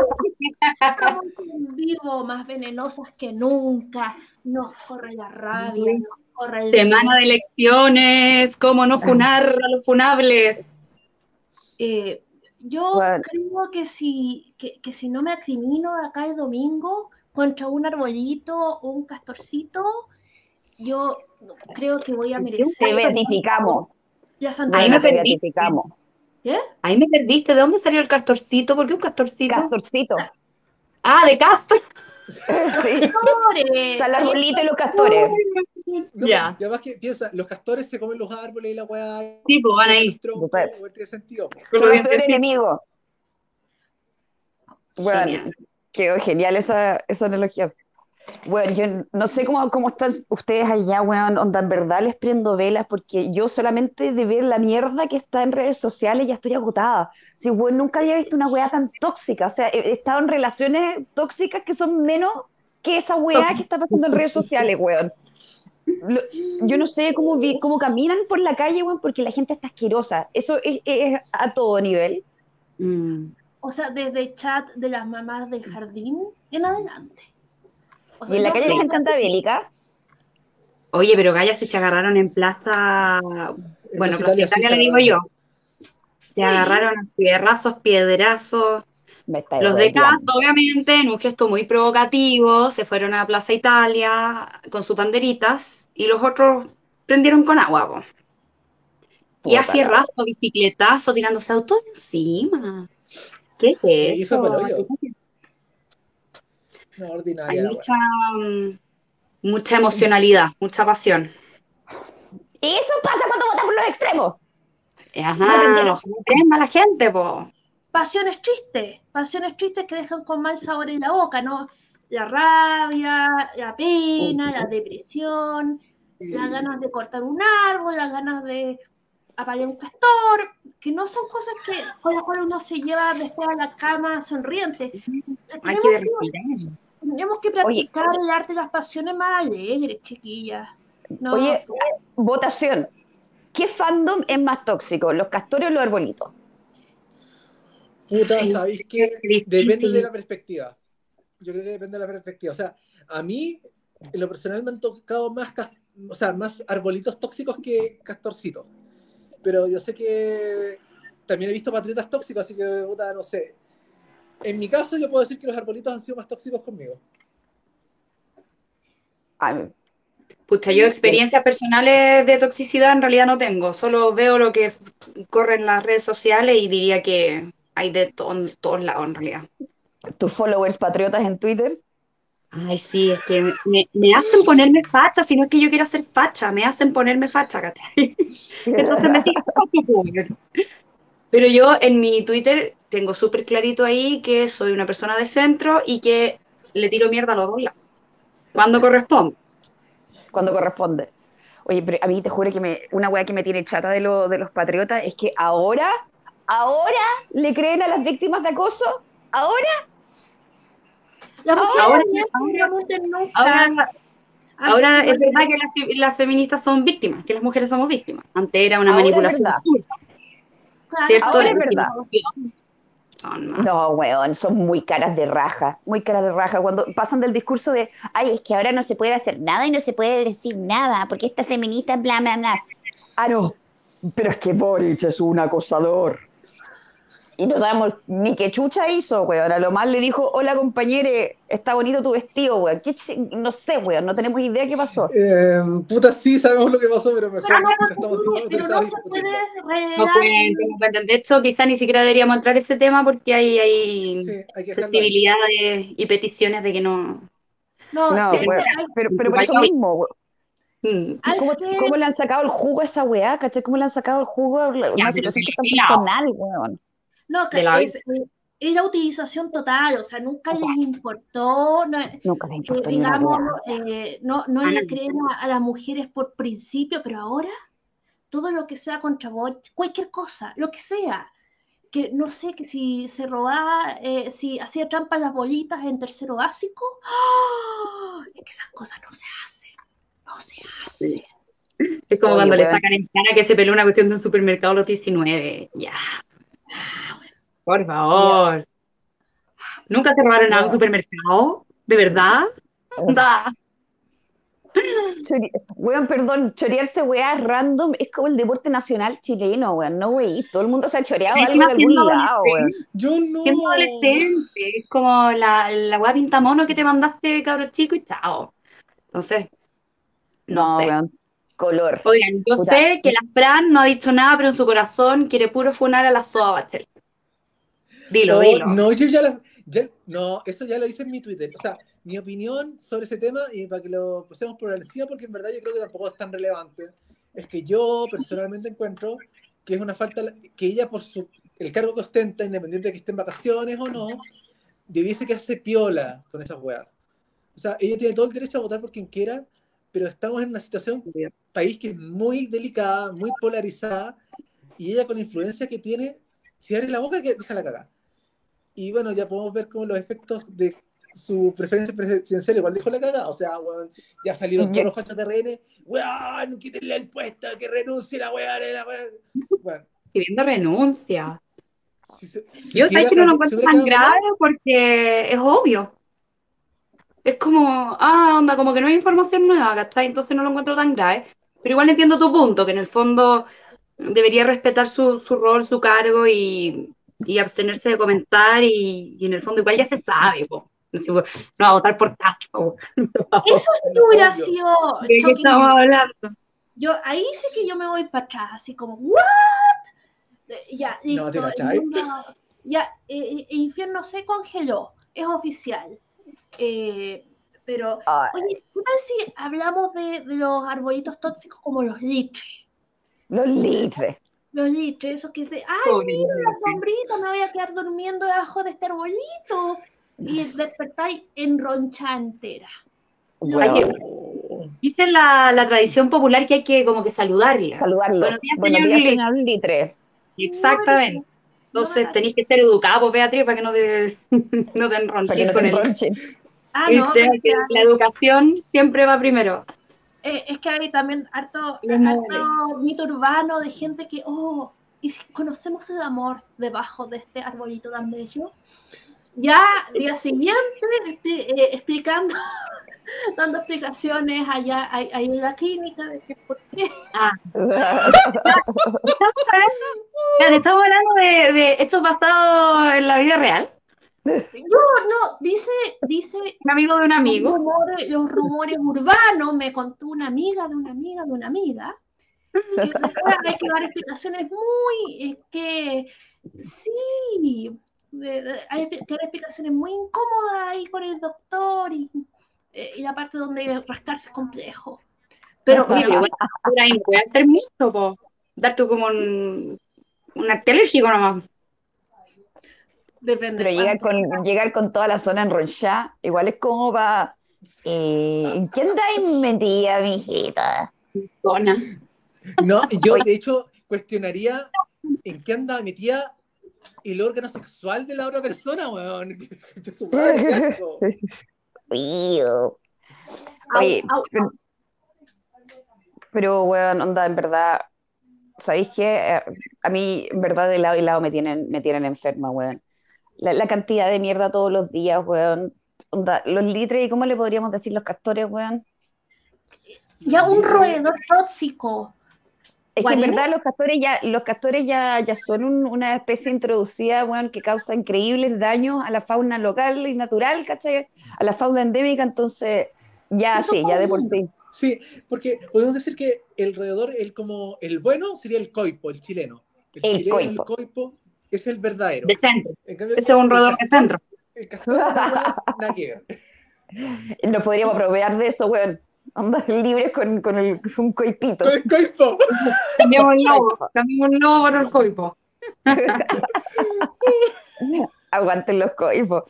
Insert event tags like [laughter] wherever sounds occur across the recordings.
[laughs] En vivo, más venenosas que nunca. Nos corre la rabia, nos corre el. Semana de elecciones, cómo no funar a los funables. Eh, yo Bueno. creo que si, que, que si no me acrimino de acá el domingo contra un arbolito o un castorcito, yo creo que voy a merecer Te beatificamos. Ahí me beatificamos. ¿Qué? Ahí me perdiste. ¿De dónde salió el castorcito? ¿Por qué un castorcito? Castorcito. Ah, de Castor. [laughs] Sí. Castores. Está el arbolito y los castores. No, Ya. Y además que piensa, los castores se comen los árboles y la weá. Sí, pues van ahí. troncos, tiene sentido. Son enemigos. Bueno, Genial. quedó genial esa, esa analogía. Bueno, yo no sé cómo, cómo están ustedes allá, weón, onda, en verdad les prendo velas porque yo solamente de ver la mierda que está en redes sociales ya estoy agotada. Sí, weón, nunca había visto una weá tan tóxica, o sea, he he estado en relaciones tóxicas que son menos que esa weá que está pasando en redes sociales, weón. Lo- yo no sé cómo, vi- cómo caminan por la calle, weón, porque la gente está asquerosa. Eso es, es a todo nivel. Mm. O sea, desde chat de las mamás del jardín en adelante. O sea, Y en la yo calle la creo gente anda bélica. Oye, pero gallas si se agarraron en plaza. En Bueno, Plaza Italia sí Italia se le digo agarraron. yo. Se agarraron a piedrazos, piedrazos. Los de. Cast, obviamente, en un gesto muy provocativo, se fueron a Plaza Italia con sus banderitas y los otros prendieron con agua. po. Y a fierrazo, bicicletazo, tirándose autos encima. ¿Qué es Sí, eso? hoyo. No, Hay ordinaria mucha, mm, mucha emocionalidad, mucha pasión. Y eso pasa cuando votas por los extremos. Ajá, no se prenda la gente, po. pasiones tristes, pasiones tristes que dejan con mal sabor en la boca, ¿no? La rabia, la pena, la depresión, las ganas de cortar un árbol, las ganas de apagar un castor, que no son cosas que, con las cuales uno se lleva después a la cama sonriente. Hay que, respirar. Tenemos que practicar el arte de las pasiones más alegres, chiquillas. No, Oye, votación. ¿Qué fandom es más tóxico, los castores o los arbolitos? Puta, ¿sabéis qué. Depende de la perspectiva. Yo creo que depende de la perspectiva. O sea, a mí, en lo personal, me han tocado más, o sea, más arbolitos tóxicos que castorcitos. Pero yo sé que también he visto patriotas tóxicos, así que, puta, no sé. En mi caso, yo puedo decir que los arbolitos han sido más tóxicos conmigo. Ay, Pucha, yo experiencias personales de toxicidad en realidad no tengo, solo veo lo que corre en las redes sociales y diría que hay de to- todos lados en realidad. tus followers patriotas en Twitter. Ay, sí, es que me, me hacen ponerme facha, si no es que yo quiero ser facha, me hacen ponerme facha, ¿cachai? [laughs] Entonces me pues. Pero yo en mi Twitter tengo súper clarito ahí que soy una persona de centro y que le tiro mierda a los dos lados, cuando corresponde. cuando corresponde. Oye, pero a mí te juro que me, una weá que me tiene chata de, lo- de los patriotas es que ahora, ahora le creen a las víctimas de acoso. Ahora, las mujeres ahora- Ahora, es verdad que las, fe- las feministas son víctimas, que las mujeres somos víctimas. Antes era una Ahora es manipulación verdad. absurda, Claro, ¿cierto? ahora es verdad. más- no, weón, son muy caras de raja, muy caras de raja. Cuando pasan del discurso de, ay, es que ahora no se puede hacer nada y no se puede decir nada, porque esta feminista, bla, bla, bla. Ah, no, pero es que Boric es un acosador. Y no sabemos ni qué chucha hizo, weón. A lo más le dijo, hola compañere, está bonito tu vestido, weón. ¿Qué ch- no sé, weón, no tenemos idea qué pasó. Eh, puta, sí, sabemos lo que pasó, pero mejor Pero no, estamos pero no se puede revelar. No pueden, no pueden. De hecho, quizá ni siquiera deberíamos entrar a ese tema porque hay, hay Sí, hay y peticiones de que no. No, No, sí, weón, hay- pero, pero por eso mismo, weón. Mm. ¿Cómo, cómo le han sacado el jugo a esa weá? ¿Cachai? ¿Cómo le han sacado el jugo a Ya, una situación que se es tan personal, weón? No, que la es, la utilización total, o sea, nunca les importó, no, Nunca les importó una digamos, eh, no, no le creen a, las mujeres por principio, pero ahora todo lo que sea contra Boric, cualquier cosa, lo que sea, que no sé, que si se robaba, eh, si hacía trampa las bolitas en tercero básico, ¡ah! es que esas cosas no se hacen, no se hacen. Es como Oye, cuando le sacan en cara que se peló una cuestión de un supermercado a los 19. Ya. Por favor. ¿Nunca te robaron nada en un supermercado? ¿De verdad? Da. Chori- Weón, perdón, chorearse weas random es como el deporte nacional chileno, weón. No, wey. Todo el mundo se ha choreado algo de algún lado, weón. Yo no. Siendo adolescente, es como la, la weá pintamono que te mandaste, cabro chico, y chao. Entonces, no, No, sé. weón. Color. Oigan, yo Puta. sé que la Fran no ha dicho nada, pero en su corazón quiere puro funar a la Soa Bachelet. Dilo, No, dilo. no, yo ya, la- ya- no, eso ya lo hice en mi Twitter. O sea, mi opinión sobre ese tema, y para que lo pasemos por encima, porque en verdad yo creo que tampoco es tan relevante, es que yo personalmente encuentro que es una falta, que ella por su, el cargo que ostenta, independiente de que esté en vacaciones o no, debiese quedarse piola con esas weas. O sea, ella tiene todo el derecho a votar por quien quiera, pero estamos en una situación, país que es muy delicada, muy polarizada, y ella con la influencia que tiene, si abre la boca, que deja la cagada. Y bueno, ya podemos ver como los efectos de su preferencia presidencial igual dijo la cagada. O sea, ya salieron todos los fachos de RN, weón, quítenle el puesto, que renuncie la weón, la weón. Bueno, Pidiendo renuncia. si se- si Yo sé que no lo encuentro tan grave porque es obvio. Es como, ah, onda, como que no hay información nueva, ¿cachai? Entonces no lo encuentro tan grave. Pero igual entiendo tu punto, que en el fondo debería respetar su, su rol, su cargo y, y abstenerse de comentar y, y en el fondo igual ya se sabe, po. No No va a votar por caso. po. [laughs] Eso sí No, hubiera obvio. sido ¿De qué estamos hablando? Yo ahí sí que yo me voy para atrás, así como, ¿what? Eh, Ya, No. ¿te ya, eh, eh, Infierno se congeló, es oficial. Eh, pero, oye, ¿qué tal si hablamos de, de los arbolitos tóxicos como los litres? los litres. Los litres, esos que dicen, ¡ay, Pobre mira la sombrita! Me voy a quedar durmiendo debajo de este arbolito. Y despertáis en roncha entera. Oye, Dice la, la tradición popular que hay que como que saludarla. saludarlo. Buenos días, Buenos señor días, Litre. señor Litre. Exactamente. Entonces tenéis que ser educado, pues, Beatriz, para que no te, [laughs] no te enronches no con enronchen. Ah, no, Viste, pero que la educación siempre va primero. Eh, es que hay también harto, harto mito urbano de gente que, oh, y si conocemos el amor debajo de este arbolito tan bello. Ya, día siguiente, eh, explicando, [laughs] dando explicaciones allá, ahí ahí en la clínica de que por qué. [laughs] Ya, estamos hablando de, de hechos basados en la vida real. No, no, dice, dice Un amigo de un los amigo. rumores, los rumores urbanos, me contó una amiga de una amiga de una amiga, que [laughs] después hay que dar explicaciones muy, es que sí, de- de- hay que dar explicaciones muy incómodas ahí con el doctor y, eh, y la parte donde rascarse es complejo. Pero, Oye, pero igual, por ahí puede hacer mucho, po. Darte como un, un arte alérgico nomás. depende. Pero llegar cuánto. con, llegar con toda la zona enronchada, igual es como para. Eh, ¿En qué andáis metida, mijita? Zona. No, yo de hecho cuestionaría en qué anda metida el órgano sexual de la otra persona, weón. [laughs] [laughs] Au, Oye, au, pero, pero, weón, onda, en verdad, ¿sabéis qué? Eh, A mí, en verdad, de lado y lado me tienen, me tienen enferma, weón. La, la cantidad de mierda todos los días, weón. Onda, los litres, ¿y cómo le podríamos decir los castores, weón? Ya un roedor tóxico. Es que en verdad los castores ya, los castores ya, ya son un- una especie introducida, weón, que causa increíbles daños a la fauna local y natural, ¿cachai? A la fauna endémica, entonces, ya Eso sí, ya de por sí. Sí, porque podemos decir que el roedor, el como el bueno sería el coipo, el chileno. El, El chileno, coipo. el coipo es el verdadero. De centro. Cambio, Ese es un el roedor de castor- centro. El castor es una weá, nada que ver. [laughs] Nos podríamos apropiar de eso, weón. Andar [laughs] libres con, con el, un coipito. Con el coipo. Cambiamos el [laughs] lobo. Cambiamos el lobo por el coipo. [laughs] Aguanten los coipos.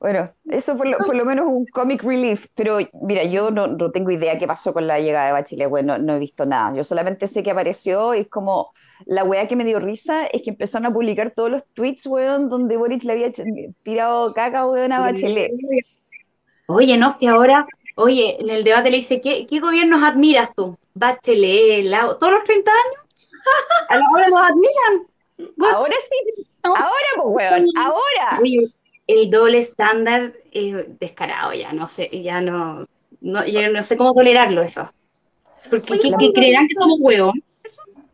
Bueno, eso por lo, por lo menos un comic relief, pero mira, yo no, no tengo idea qué pasó con la llegada de Bachelet, bueno, no, he visto nada. Yo solamente sé que apareció y es como la weá que me dio risa es que empezaron a publicar todos los tweets, weón, donde Boris le había tirado caca, weón, a Bachelet. Oye, no, si ahora, oye, en el debate le dice, ¿qué, qué gobiernos admiras tú? Bachelet, Lago, todos los 30 años, a la hora los admiran. Ahora sí, ahora pues, weón, ahora. Oye, el doble estándar es descarado ya, no sé, ya no, no, ya no sé cómo tolerarlo eso. Porque Oye, ¿qué, qué creerán que somos huevos?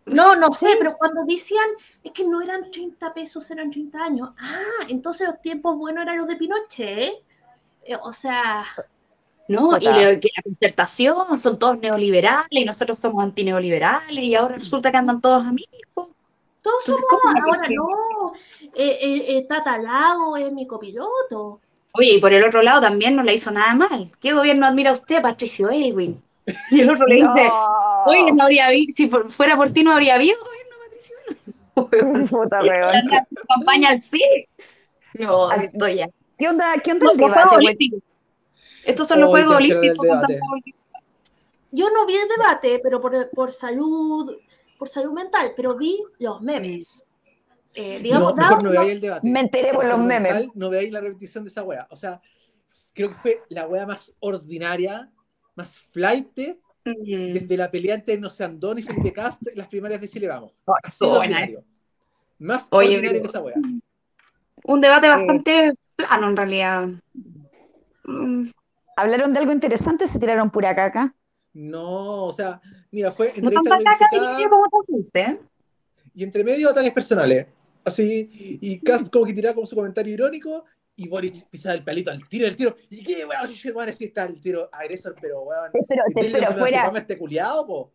No, no sé, pero cuando decían, es que no eran 30 pesos, eran 30 años. Ah, entonces los tiempos buenos eran los de Pinochet, ¿eh? Eh, o sea, ¿no? Y que la concertación son todos neoliberales y nosotros somos antineoliberales y ahora resulta que andan todos amigos. todos somos, ¿cómo me ahora no. Eh, eh, eh, Tata Lago es mi copiloto. Oye, y por el otro lado también no le hizo nada mal. ¿Qué gobierno admira usted, Patricio Elwin? [laughs] Y el otro le dice, No. oye, no habría si por- fuera por ti no habría habido gobierno, Patricio Elwin. [laughs] Puta, [laughs] campaña sí. No, Así- esto ya. ¿Qué onda, qué onda el debate? Estos son los Hoy Juegos Olímpicos. Yo no vi el debate, pero por, por salud, por salud mental, pero vi los memes. Eh, digamos, No, mejor no veáis el debate. Me enteré por los memes. mental, No veáis la repetición de esa wea. O sea, creo que fue la wea más ordinaria, más flight Mm. desde la pelea entre No sé Andón y Felipe Cast en las primarias de Chile Vamos. Ordinario. Más Oye, ordinario que esa wea. Un debate bastante plano en realidad. Mm, ¿Hablaron de algo interesante o se tiraron pura caca? No, o sea, mira, fue No entrevista tanta caca ¿eh? y entre medio ataques personales. Así, y Cast como que tiraba como su comentario irónico y Boris pisaba el palito al tiro, al tiro. ¿Y qué, weón? Si weón, así está el tiro agresor, pero weón. Pero, denle pero una fuera. sopama a este culiado, po.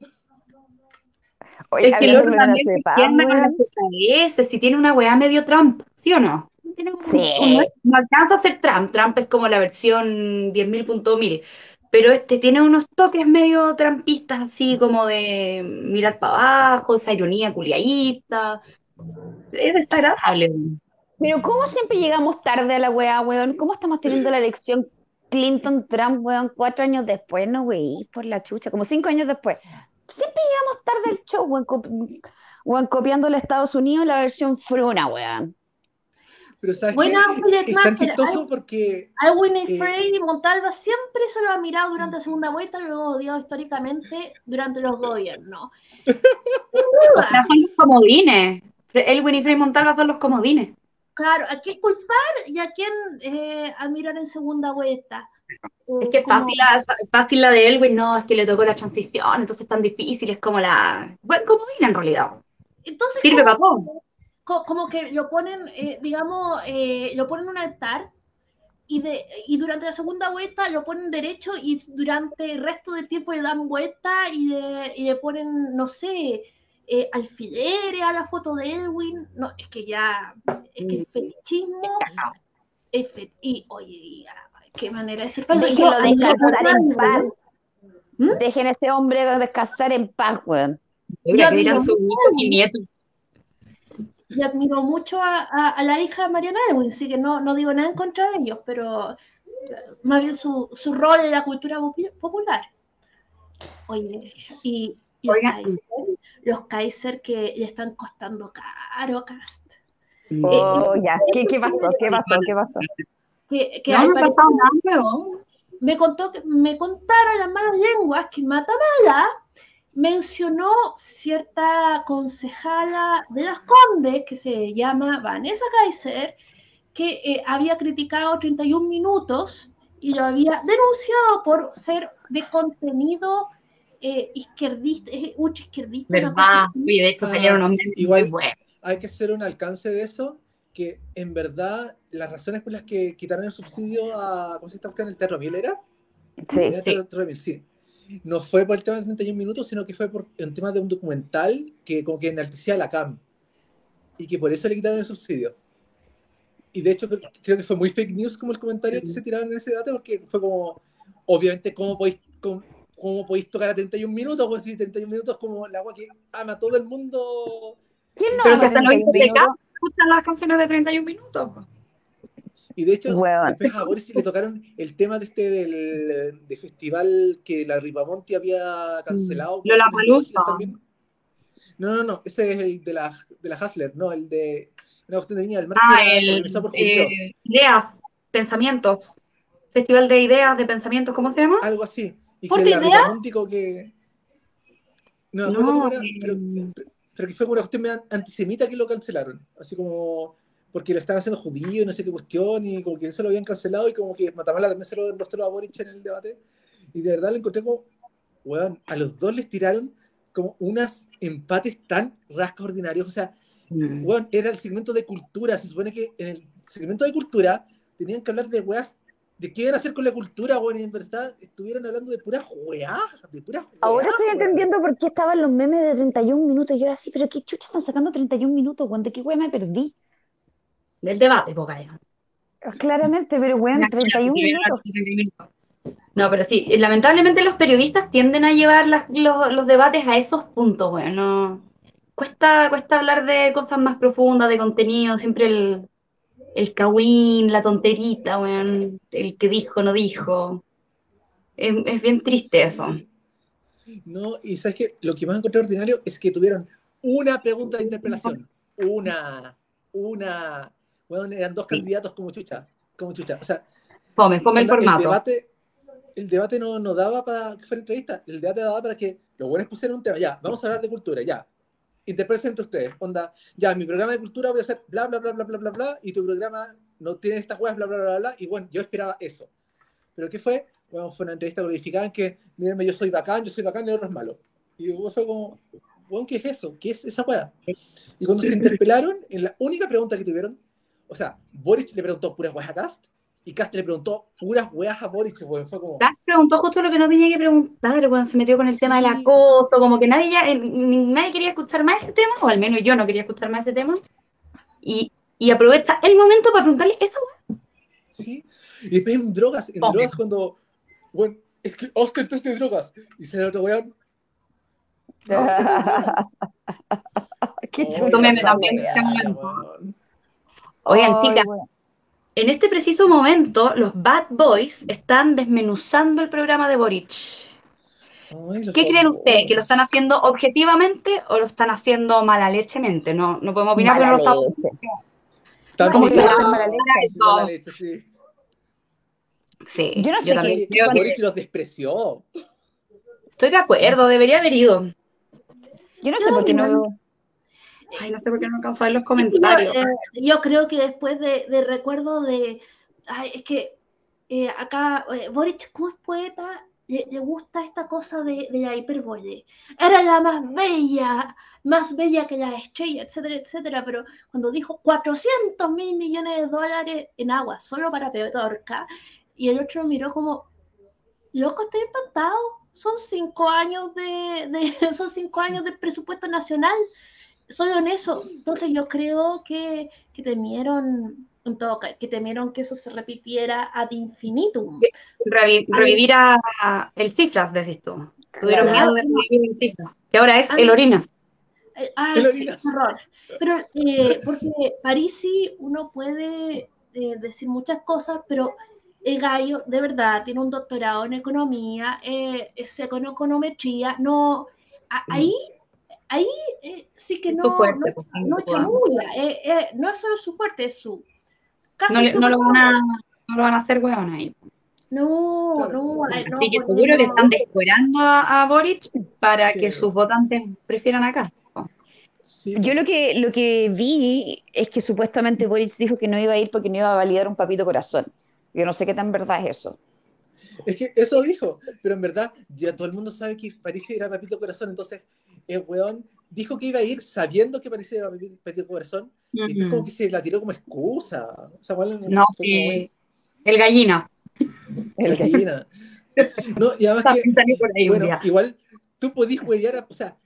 Oye, Es que de también se con las pesadeces, si tiene una weá medio Trump, ¿sí o no? Tiene un- Sí. un- no alcanza a ser Trump, Trump es como la versión 10.000.1000, pero este tiene unos toques medio trampistas, así como de mirar para abajo, esa ironía culiaísta, es desagradable. Pero ¿cómo siempre llegamos tarde a la weá, weón? ¿Cómo estamos teniendo la elección Clinton-Trump, weón, cuatro años después? No, wey, por la chucha, como cinco años después. Siempre llegamos tarde al show, weón, copi- weón, copiando a Estados Unidos la versión fruna, weón. Pero ¿sabes Buena, qué? Es tan chistoso porque Alwin y Eh, Frey y Montalva siempre se lo ha mirado durante la segunda vuelta, luego odiado históricamente durante los gobiernos. [laughs] O sea, son los comodines. Elwin y Frei Montalva son los comodines. Claro, ¿a quién culpar y a quién eh, admirar en segunda vuelta? Es que es Como- fácil la, fácil la de Elwin, no, es que le tocó la transición, entonces es tan difícil, es como la... Bueno, comodina en realidad. Entonces, Sirve para todo. Co- como que lo ponen, eh, digamos, eh, lo ponen en un altar y, de, y durante la segunda vuelta lo ponen derecho y durante el resto del tiempo le dan vuelta y le, y le ponen, no sé, eh, alfileres a la foto de Elwin. No, es que ya, es que el fetichismo es fe- y oye, ya, qué manera de decir. Descansar en paz. ¿Mm? Dejen a ese hombre descansar en paz, weón. Mira, que admiro sus hijos y admiro mucho a, a- a la hija de Mariana Edwin, así que no, no digo nada en contra de ellos, pero eh, más bien su, su rol en la cultura popu- popular. Oye, y los, Oiga. Kaiser, los Kaiser que le están costando caro a Cast. Oh, ya. ¿Qué, qué pasó? ¿Qué pasó? ¿Qué pasó? Que, que No, no nada, me contó que me contaron las malas lenguas que Matamala mencionó cierta concejala de las Condes que se llama Vanessa Kaiser que eh, había criticado 31 minutos y lo había denunciado por ser de contenido eh, izquierdista, eh, ultra izquierdista. ¿Verdad? de hecho Ah, salieron unos memes igual- muy buenos. hay que hacer un alcance de eso, que en verdad las razones por las que quitaron el subsidio a, ¿cómo se llama usted en el Teatro Mil era? Sí. Sí. No fue por el tema de 31 minutos, sino que fue por un tema de un documental que como que enaltecía a la CAM y que por eso le quitaron el subsidio. Y de hecho creo, que fue muy fake news como el comentario que se tiraron en ese debate porque fue como, obviamente, ¿cómo podéis, cómo, cómo podéis tocar a 31 minutos? Pues si 31 minutos como el agua que ama a todo el mundo ¿Quién no Pero si ama hasta los 31 hijos de minutos? Las canciones de 31 minutos. Y de hecho, después a Boris le tocaron el tema de este del de festival que la Ripamonti había cancelado. Mm. También. No, no, no, ese es el de la, de la Hasler, no, el de una cuestión de niña del mar Ah, el por eh, Ideas, Pensamientos. Festival de Ideas, de Pensamientos, ¿cómo se llama? Algo así. Y ¿Por que la idea? Ripamonti que. No, No, era, eh, pero, pero que fue una cuestión antisemita que lo cancelaron. Así como porque lo estaban haciendo judío y no sé qué cuestión, y como que eso lo habían cancelado, y como que Matamala también se lo mostró a Boric en el debate, y de verdad lo encontré como, weón, a los dos les tiraron como unos empates tan rascos ordinarios, o sea, Mm. weón, era el segmento de cultura, se supone que en el segmento de cultura tenían que hablar de weas, de qué iban a hacer con la cultura, weón, y en verdad estuvieron hablando de puras weas, de puras weas. Ahora estoy weón. entendiendo por qué estaban los memes de 31 minutos. Y yo era así, pero qué chucha están sacando 31 minutos, weón. ¿De qué weón me perdí? Del debate, poca ya. Claramente, pero weón, 31 minutos. No, pero sí, lamentablemente los periodistas tienden a llevar las- los, los debates a esos puntos, bueno, no- cuesta, cuesta hablar de cosas más profundas, de contenido, siempre el, el cagüín, la tonterita, weón, el que dijo, no dijo. Es, es bien triste eso. No, y sabes que lo que más encontré ordinario es que tuvieron una pregunta de interpelación. Una, una. Bueno, eran dos Sí. candidatos como chucha. Como chucha. O sea, Fome, fome el onda, formato. debate, el debate no, no daba para que fuera entrevista. El debate daba para que los buenos pusieran un tema. Ya, vamos a hablar de cultura, ya. Interpreten entre ustedes. Onda, ya, mi programa de cultura voy a hacer bla, bla, bla, bla, bla, bla, bla, y tu programa no tiene estas weas, bla, bla, bla, bla, y bueno, yo esperaba eso. Pero ¿qué fue? Bueno, fue una entrevista glorificada en que, mírenme, yo soy bacán, yo soy bacán y el otro es malo. Y fue como, weón, ¿qué es eso? ¿Qué es esa wea? Y cuando se interpelaron, en la única pregunta que tuvieron, o sea, Boris le preguntó puras weas a Cast, y Cast le preguntó puras weas a Boris, weón. Fue como, Gas preguntó justo lo que no tenía que preguntar cuando se metió con el tema del Sí. acoso, como que nadie ya, eh, nadie quería escuchar más ese tema, o al menos yo no quería escuchar más ese tema, y, y aprovecha el momento para preguntarle eso. Sí. Y después en drogas, en drogas cuando, bueno, es que Oscar test de drogas. Y se el otro weón. [laughs] Qué "Oye, chucha meme esa también, weá. está weá, mal. weón". Oigan, Ay, chicas, en este preciso momento los Bad Boys están desmenuzando el programa de Boric. Ay, ¿Qué creen ustedes? ¿Que lo están haciendo objetivamente o lo están haciendo mala lechemente? No, no podemos opinar Mala no lo estamos- leche. También ¿Cómo que mala leche? eso. mala leche, sí. Sí, Yo no yo sé también creo que Boric los despreció. estoy de acuerdo, debería haber ido. Yo no sé por qué no. Ay, no sé por qué no alcanzo a ver los Yo, comentarios. eh, yo creo que después de, de recuerdo de. Ay, es que eh, acá eh, Boric, como es poeta, le, le gusta esta cosa de, de la hipérbole. Era la más bella, más bella que la estrella, etcétera, etcétera. Pero cuando dijo 400 mil millones de dólares en agua, solo para Petorca, y el otro miró como, loco, estoy espantado. Son cinco años de, de- [laughs] son cinco años de presupuesto nacional solo en eso. Entonces yo creo que, que temieron, en todo que temieron que eso se repitiera ad infinitum. Revi- revivir a, a el Cifras, decís tú. Tuvieron Claro. miedo de revivir el Cifras, que ahora es el Orinas. Eh, ah, El sí, Orinas. horror. Pero eh, porque Parisi uno puede eh, decir muchas cosas, pero el gallo de verdad tiene un doctorado en economía, eh, es con econometría, no, a- ahí, ahí eh, sí que no, fuerte, no, pues, no duda. chamulla, eh, eh, no es solo su fuerte, es su casi No, su no lo van a, no lo van a hacer hueón ahí. No, no, no, Así que porque seguro que están descuerando a, a Boric para Sí. que sus votantes prefieran acá. Sí, Yo lo que, lo que vi es que supuestamente Boris dijo que no iba a ir porque no iba a validar un papito corazón. Yo no sé qué tan verdad es eso. Es que eso dijo, pero en verdad ya todo el mundo sabe que París era Papito Corazón, entonces el weón dijo que iba a ir sabiendo que Papi- Papito Corazón, y como que se la tiró como excusa. O sea, igual No, que el gallina. La gallina. No, y además que, por ahí bueno, igual tú podís huevear, a- o sea,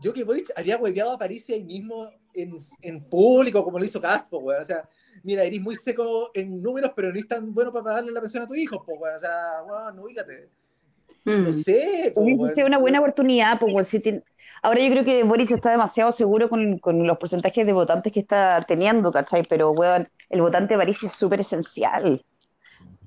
yo que podís, haría hueveado a París ahí mismo en, en público, como lo hizo Caspo, weón. O sea, mira, eres muy seco en números, pero no eres tan bueno para pagarle la pensión a tu hijo, pues, weón. O sea, weón, ubícate. No Mm. sé, pues, Hubiese sido una buena oportunidad, pues, si Ahora yo creo que Boric está demasiado seguro con, con los porcentajes de votantes que está teniendo, ¿cachai? Pero, weón, el votante de París es súper esencial.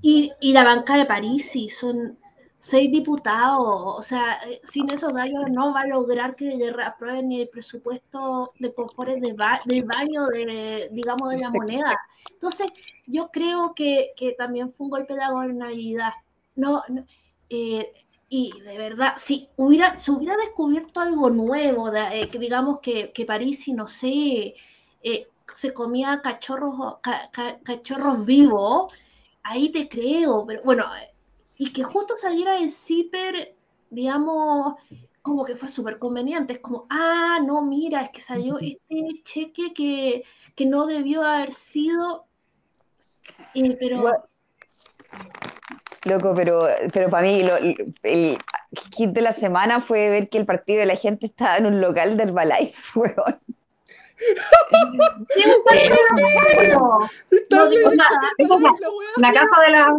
Y, y la banca de Parisi son seis diputados, o sea, eh, sin esos gallos no va a lograr que le aprueben ni el presupuesto de confort de ba- del baño, de, digamos, de la moneda. Entonces, yo creo que, que también fue un golpe de la gobernabilidad. No, no, eh, y de verdad, si hubiera, se hubiera descubierto algo nuevo, de- eh, que digamos que, que Parisi, no sé, eh, se comía cachorros, ca- ca- cachorros vivos, ahí te creo, pero bueno, y que justo saliera el zipper, digamos, como que fue súper conveniente, es como, ah, no, mira, es que salió este cheque que, que no debió haber sido, eh, pero... Bueno, Loco, pero, pero para mí lo- el hit de la semana fue ver que el partido de la gente estaba en un local de Herbalife, [laughs] weón. Sí, un partido, No, weá. La casa de la,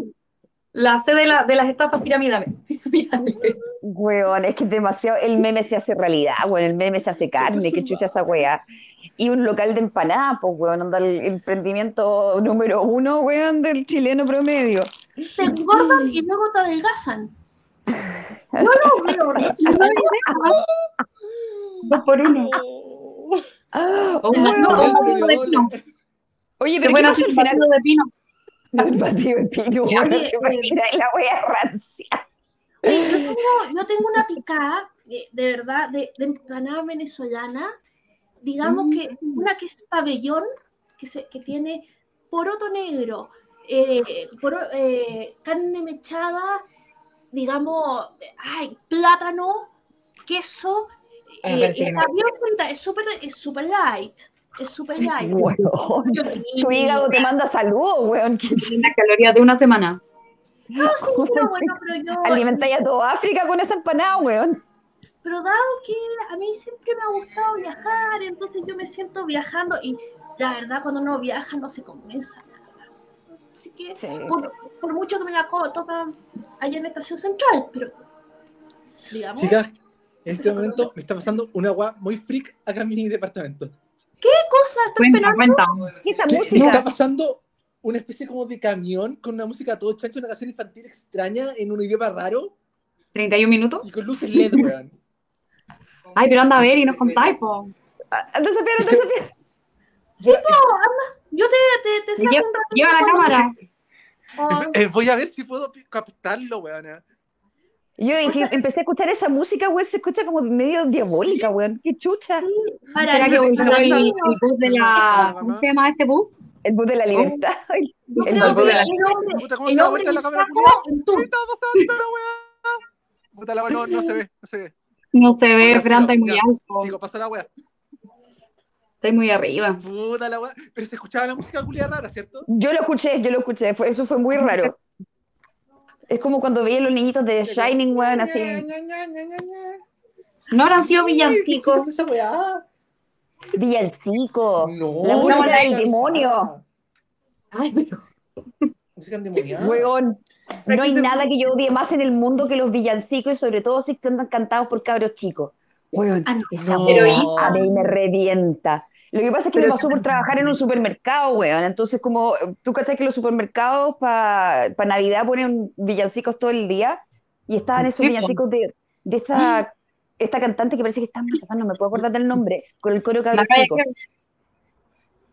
la sede de, la- de las estafas piramidales. [laughs] Weón, es que es demasiado, el meme se hace realidad, weón, el meme se hace carne, qué chucha esa weá. Y un local de empanadas, pues weón, onda el emprendimiento número uno, weón, del chileno promedio. te engordan y luego te adelgazan. [laughs] No lo veo, no veo. Dos por uno. Ah, O un weón. no, El un batido de Briones. pino. Oye, Qué pero ¿qué bueno al final? [laughs] batido de pino. El batido de pino, weón, oye, que la weá rancia. Oye, yo tengo, yo tengo una picada, de, de verdad, de, de empanada venezolana, digamos que una que es pabellón, que, se, que tiene poroto negro, eh, poro- eh, carne mechada, digamos, ay, plátano, queso, Ah, eh, y está bien frita, es súper es súper light, es súper light. Weón, tu hígado te manda saludos, weón. que Las calorías de una semana. No, sí, pero [laughs] bueno, pero yo... Alimentáis a toda África con esa empanada, weón. Pero dado que a mí siempre me ha gustado viajar, entonces yo me siento viajando y la verdad cuando uno viaja no se compensa nada. Así que Sí. por, por mucho que me la toman allá en la estación central, pero digamos, Chicas, en este momento me está pasando una weá muy freak acá en mi departamento. ¿qué cosa estás Cuenta, esperando? cuenta. ¿Qué esa está pasando una especie como de camión con una música todo chancho, una canción infantil extraña en un idioma raro 31 minutos. y con luces LED, weón. [laughs] Ay, pero anda a ver y nos contáis, po. [laughs] Anda, Sofía, anda, Sofía. Yo te, te, te saco Lleva, un ratito lleva la cámara. Oh, Eh, voy a ver si puedo captarlo, weón. Yo empecé a escuchar esa música, weón, se escucha como medio diabólica, weón. Qué chucha. para ¿Será que el, el bus de la. ¿Cómo se llama ese bus? El bus de la libertad. [laughs] el bus de la- hombre, Puta, ¿cómo se da vuelta la le cámara, sacó en ¿Qué tu está pasando la weá? Puta la weá, no, no se ve, no se ve. No se ve, Fran, está muy ya. alto. Digo, pasa la weá. Está muy arriba. Puta la weá. Pero se escuchaba la música culia rara, ¿cierto? Yo lo escuché, yo lo escuché. Fue, eso fue muy raro. Es como cuando veía los niñitos de The Shining, weón, así. No habrán sido ¿Qué villancicos. fue esa weá? Villancico. No, La música del demonio. Ay, pero. [laughs] Música endemoniada. Weón. No hay nada que yo odie más en el mundo que los villancicos y sobre todo si están cantados por cabros chicos. Weón, Ah, esa No. a mí me revienta. Lo que pasa es que me pasó por trabajar en un supermercado, weón. Entonces, como tú cachai que los supermercados para Navidad ponen villancicos todo el día y estaban esos villancicos de, de esta, esta cantante que parece que está más, no me puedo acordar del nombre, con el coro calle chicos.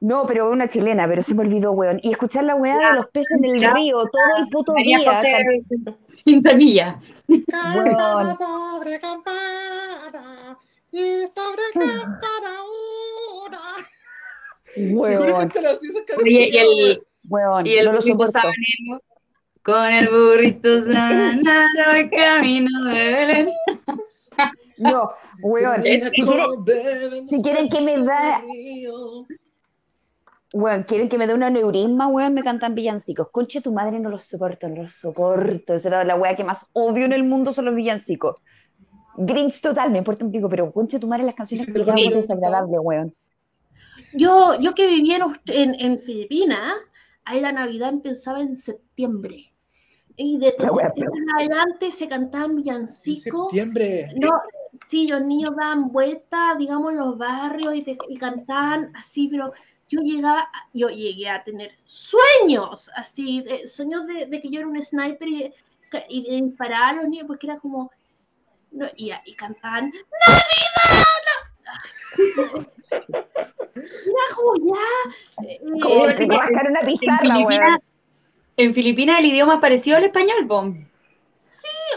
No, pero una chilena, pero se me olvidó, weón. Y escuchar la weá de los peces en el ya. río todo el puto María día. José Quintanilla. Weón. sobre campana y sobre campana una. Weón, Oye, y el, weón, y el no lo sabanero. Con el burrito sabanero el camino de Belén. [laughs] No, weón, si quieren, si quieren que me da- weón, quieren que me dé un aneurisma, weón, me cantan villancicos. Conche tu madre, no los soporto, no los soporto. Esa era la weá que más odio en el mundo son los villancicos. Grinch total, me importa un pico, pero conche tu madre las canciones que son desagradables, weón. Yo, yo que vivía en, en, en Filipinas, ahí la Navidad empezaba en septiembre. Y desde septiembre en adelante se cantaban En villancicos. septiembre. No, sí, los niños daban vueltas, digamos, en los barrios y, te- y cantaban así, pero yo llegaba, yo llegué a tener sueños, así, de- sueños de, de que yo era un sniper y, y de disparar a los niños, porque era como, no, y, y cantaban, ¡Navidad! [laughs] Era como ya, eh, Como eh, que una pizarra, en Filipinas el idioma es parecido al español, Bom.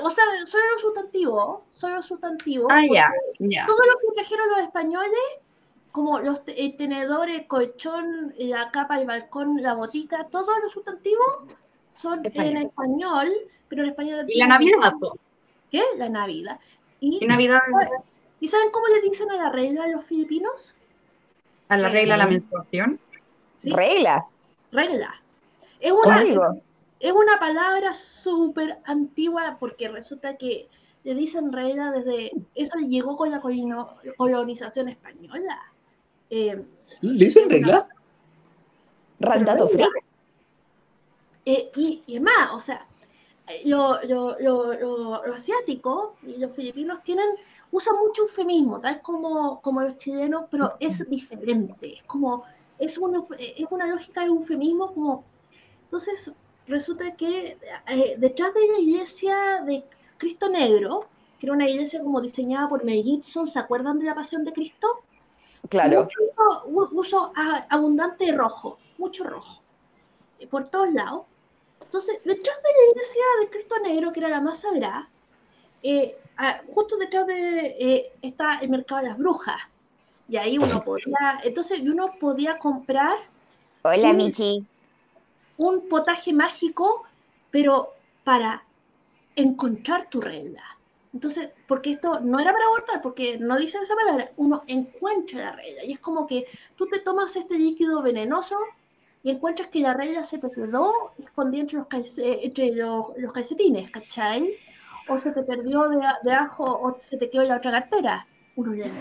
O sea, solo los sustantivos, solo los sustantivos. Ah, ya, ya. Todo lo que trajeron los españoles como los te- el tenedor, el colchón, la capa, el balcón, la botica, todos los sustantivos son en Español. pero en español Y la Navidad. ¿Qué? La Navidad. Y, Y Navidad ¿Y saben cómo le dicen a la regla a los filipinos? a la regla de la menstruación. ¿Sí? Regla, Regla. Es una, código. Es una palabra súper antigua porque resulta que le dicen regla desde... Eso llegó con la colonización española. Eh, ¿Le dicen reglas? Randato eh, y, y es más, o sea, lo, lo, lo, lo- lo asiático y los filipinos tienen, usan mucho eufemismo, tal como, como los chilenos, pero es diferente. Es como, es una, es una lógica de eufemismo como... Entonces, resulta que eh, detrás de la iglesia de Cristo Negro, que era una iglesia como diseñada por Mel Gibson, ¿se acuerdan de la Pasión de Cristo? Claro. Mucho uso, uso abundante de rojo, mucho rojo, eh, por todos lados. Entonces, detrás de la iglesia de Cristo Negro, que era la más sagrada, eh, justo detrás de eh, está el mercado de las brujas. Y ahí uno [laughs] podía, entonces uno podía comprar Hola, Mm. Michi. Un potaje mágico, pero para encontrar tu regla. Entonces, porque esto no era para abortar, porque no dice esa palabra, uno encuentra la regla. Y es como que tú te tomas este líquido venenoso y encuentras que la regla se te quedó escondida entre los, calce- entre los, los calcetines, ¿cachai? O se te perdió de, de ajo o se te quedó en la otra cartera. Uno ya no.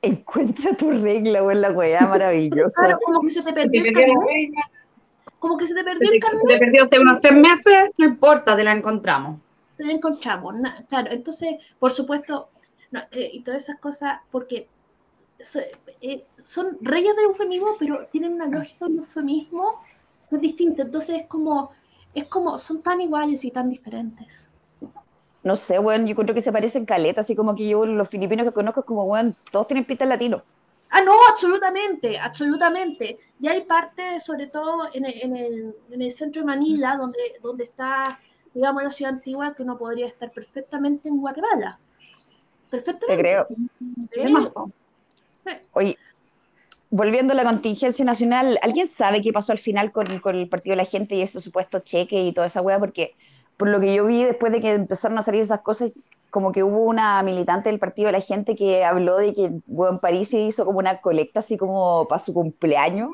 Encuentra tu regla, güey, la weá [laughs] maravillosa. Claro, como que se te Se perdió te el perdió la carnet, regla, como que se te se perdió te- el se carnet te perdió hace unos tres meses, no importa, te la encontramos. la encontramos. claro, entonces, por supuesto, no, eh, y todas esas cosas, porque so- eh, son reyes del eufemismo, pero tienen una lógica de eufemismo muy distinta. Entonces, es como, es como, son tan iguales y tan diferentes. No sé, weón, yo creo que se parecen caletas, así como que yo los filipinos que conozco es como, weón, todos tienen pinta latino. Ah, no, absolutamente, absolutamente. Y hay parte, sobre todo en el, en el, en el centro de Manila, donde, donde está, digamos, la ciudad antigua, que uno podría estar perfectamente en Guatemala. Perfectamente. Te creo. Sí. Oye, volviendo a la contingencia nacional, ¿alguien sabe qué pasó al final con, con el Partido de la Gente y ese supuesto cheque y toda esa weá? Porque por lo que yo vi después de que empezaron a salir esas cosas, como que hubo una militante del Partido de la Gente que habló de que, weón, París hizo como una colecta así como para su cumpleaños.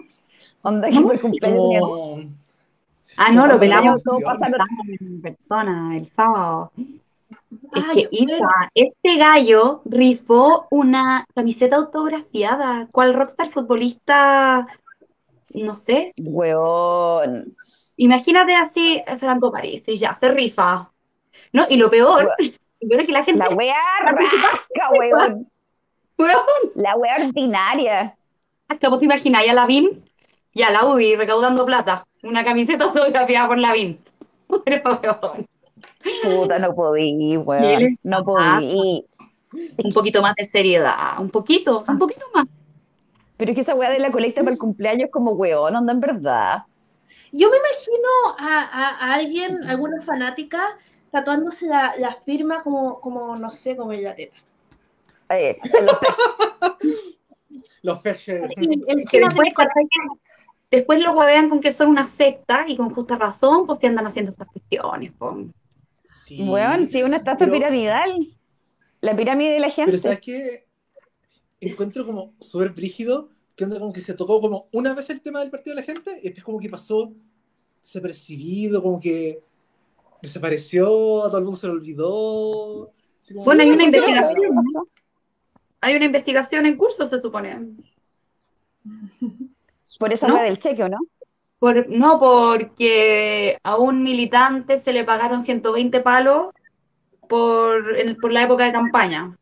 Onda que por cumpleaños Como... Ah, no, lo pelamos todo pasando- en persona el sábado. Es Ay, que bueno. Isa, este gallo rifó una camiseta autografiada. ¿Cuál rockstar futbolista? No sé. Weón. Imagínate así, Franco París, y ya, se rifa. ¿No? Y lo peor, peor es que la gente. La weá [laughs] rasca, [laughs] weón. Weón, La weá ordinaria. ¿Cómo te imaginas? A la BIN y a la UBI recaudando plata. Una camiseta [laughs] autografiada por la BIN. Pero, weón, Puta, no podí, ¿Qué weón. No pasa? podí. un poquito más de seriedad. Un poquito, un poquito más. Pero es que esa weá de la colecta para el cumpleaños es como weón, onda en verdad. Yo me imagino a, a- a alguien, alguna fanática, tatuándose la, la firma como, como, no sé, como en la teta. Eh, los [laughs] Que encima después, después lo huevean con que son una secta y con justa razón, pues se andan haciendo estas cuestiones. po. Sí. Weón, sí, una estafa Pero- piramidal. La pirámide de la gente. Pero ¿sabes qué? Encuentro como súper brígido que onda como que se tocó como una vez el tema del partido de la gente y después como que pasó desapercibido, como que desapareció, a todo el mundo se lo olvidó. Como, Bueno, hay una ¿qué pasó? investigación. Hay una investigación en curso, se supone. Por esa ¿No? del cheque, ¿o no? Por, no, porque a un militante se le pagaron 120 palos por, en- por la época de campaña.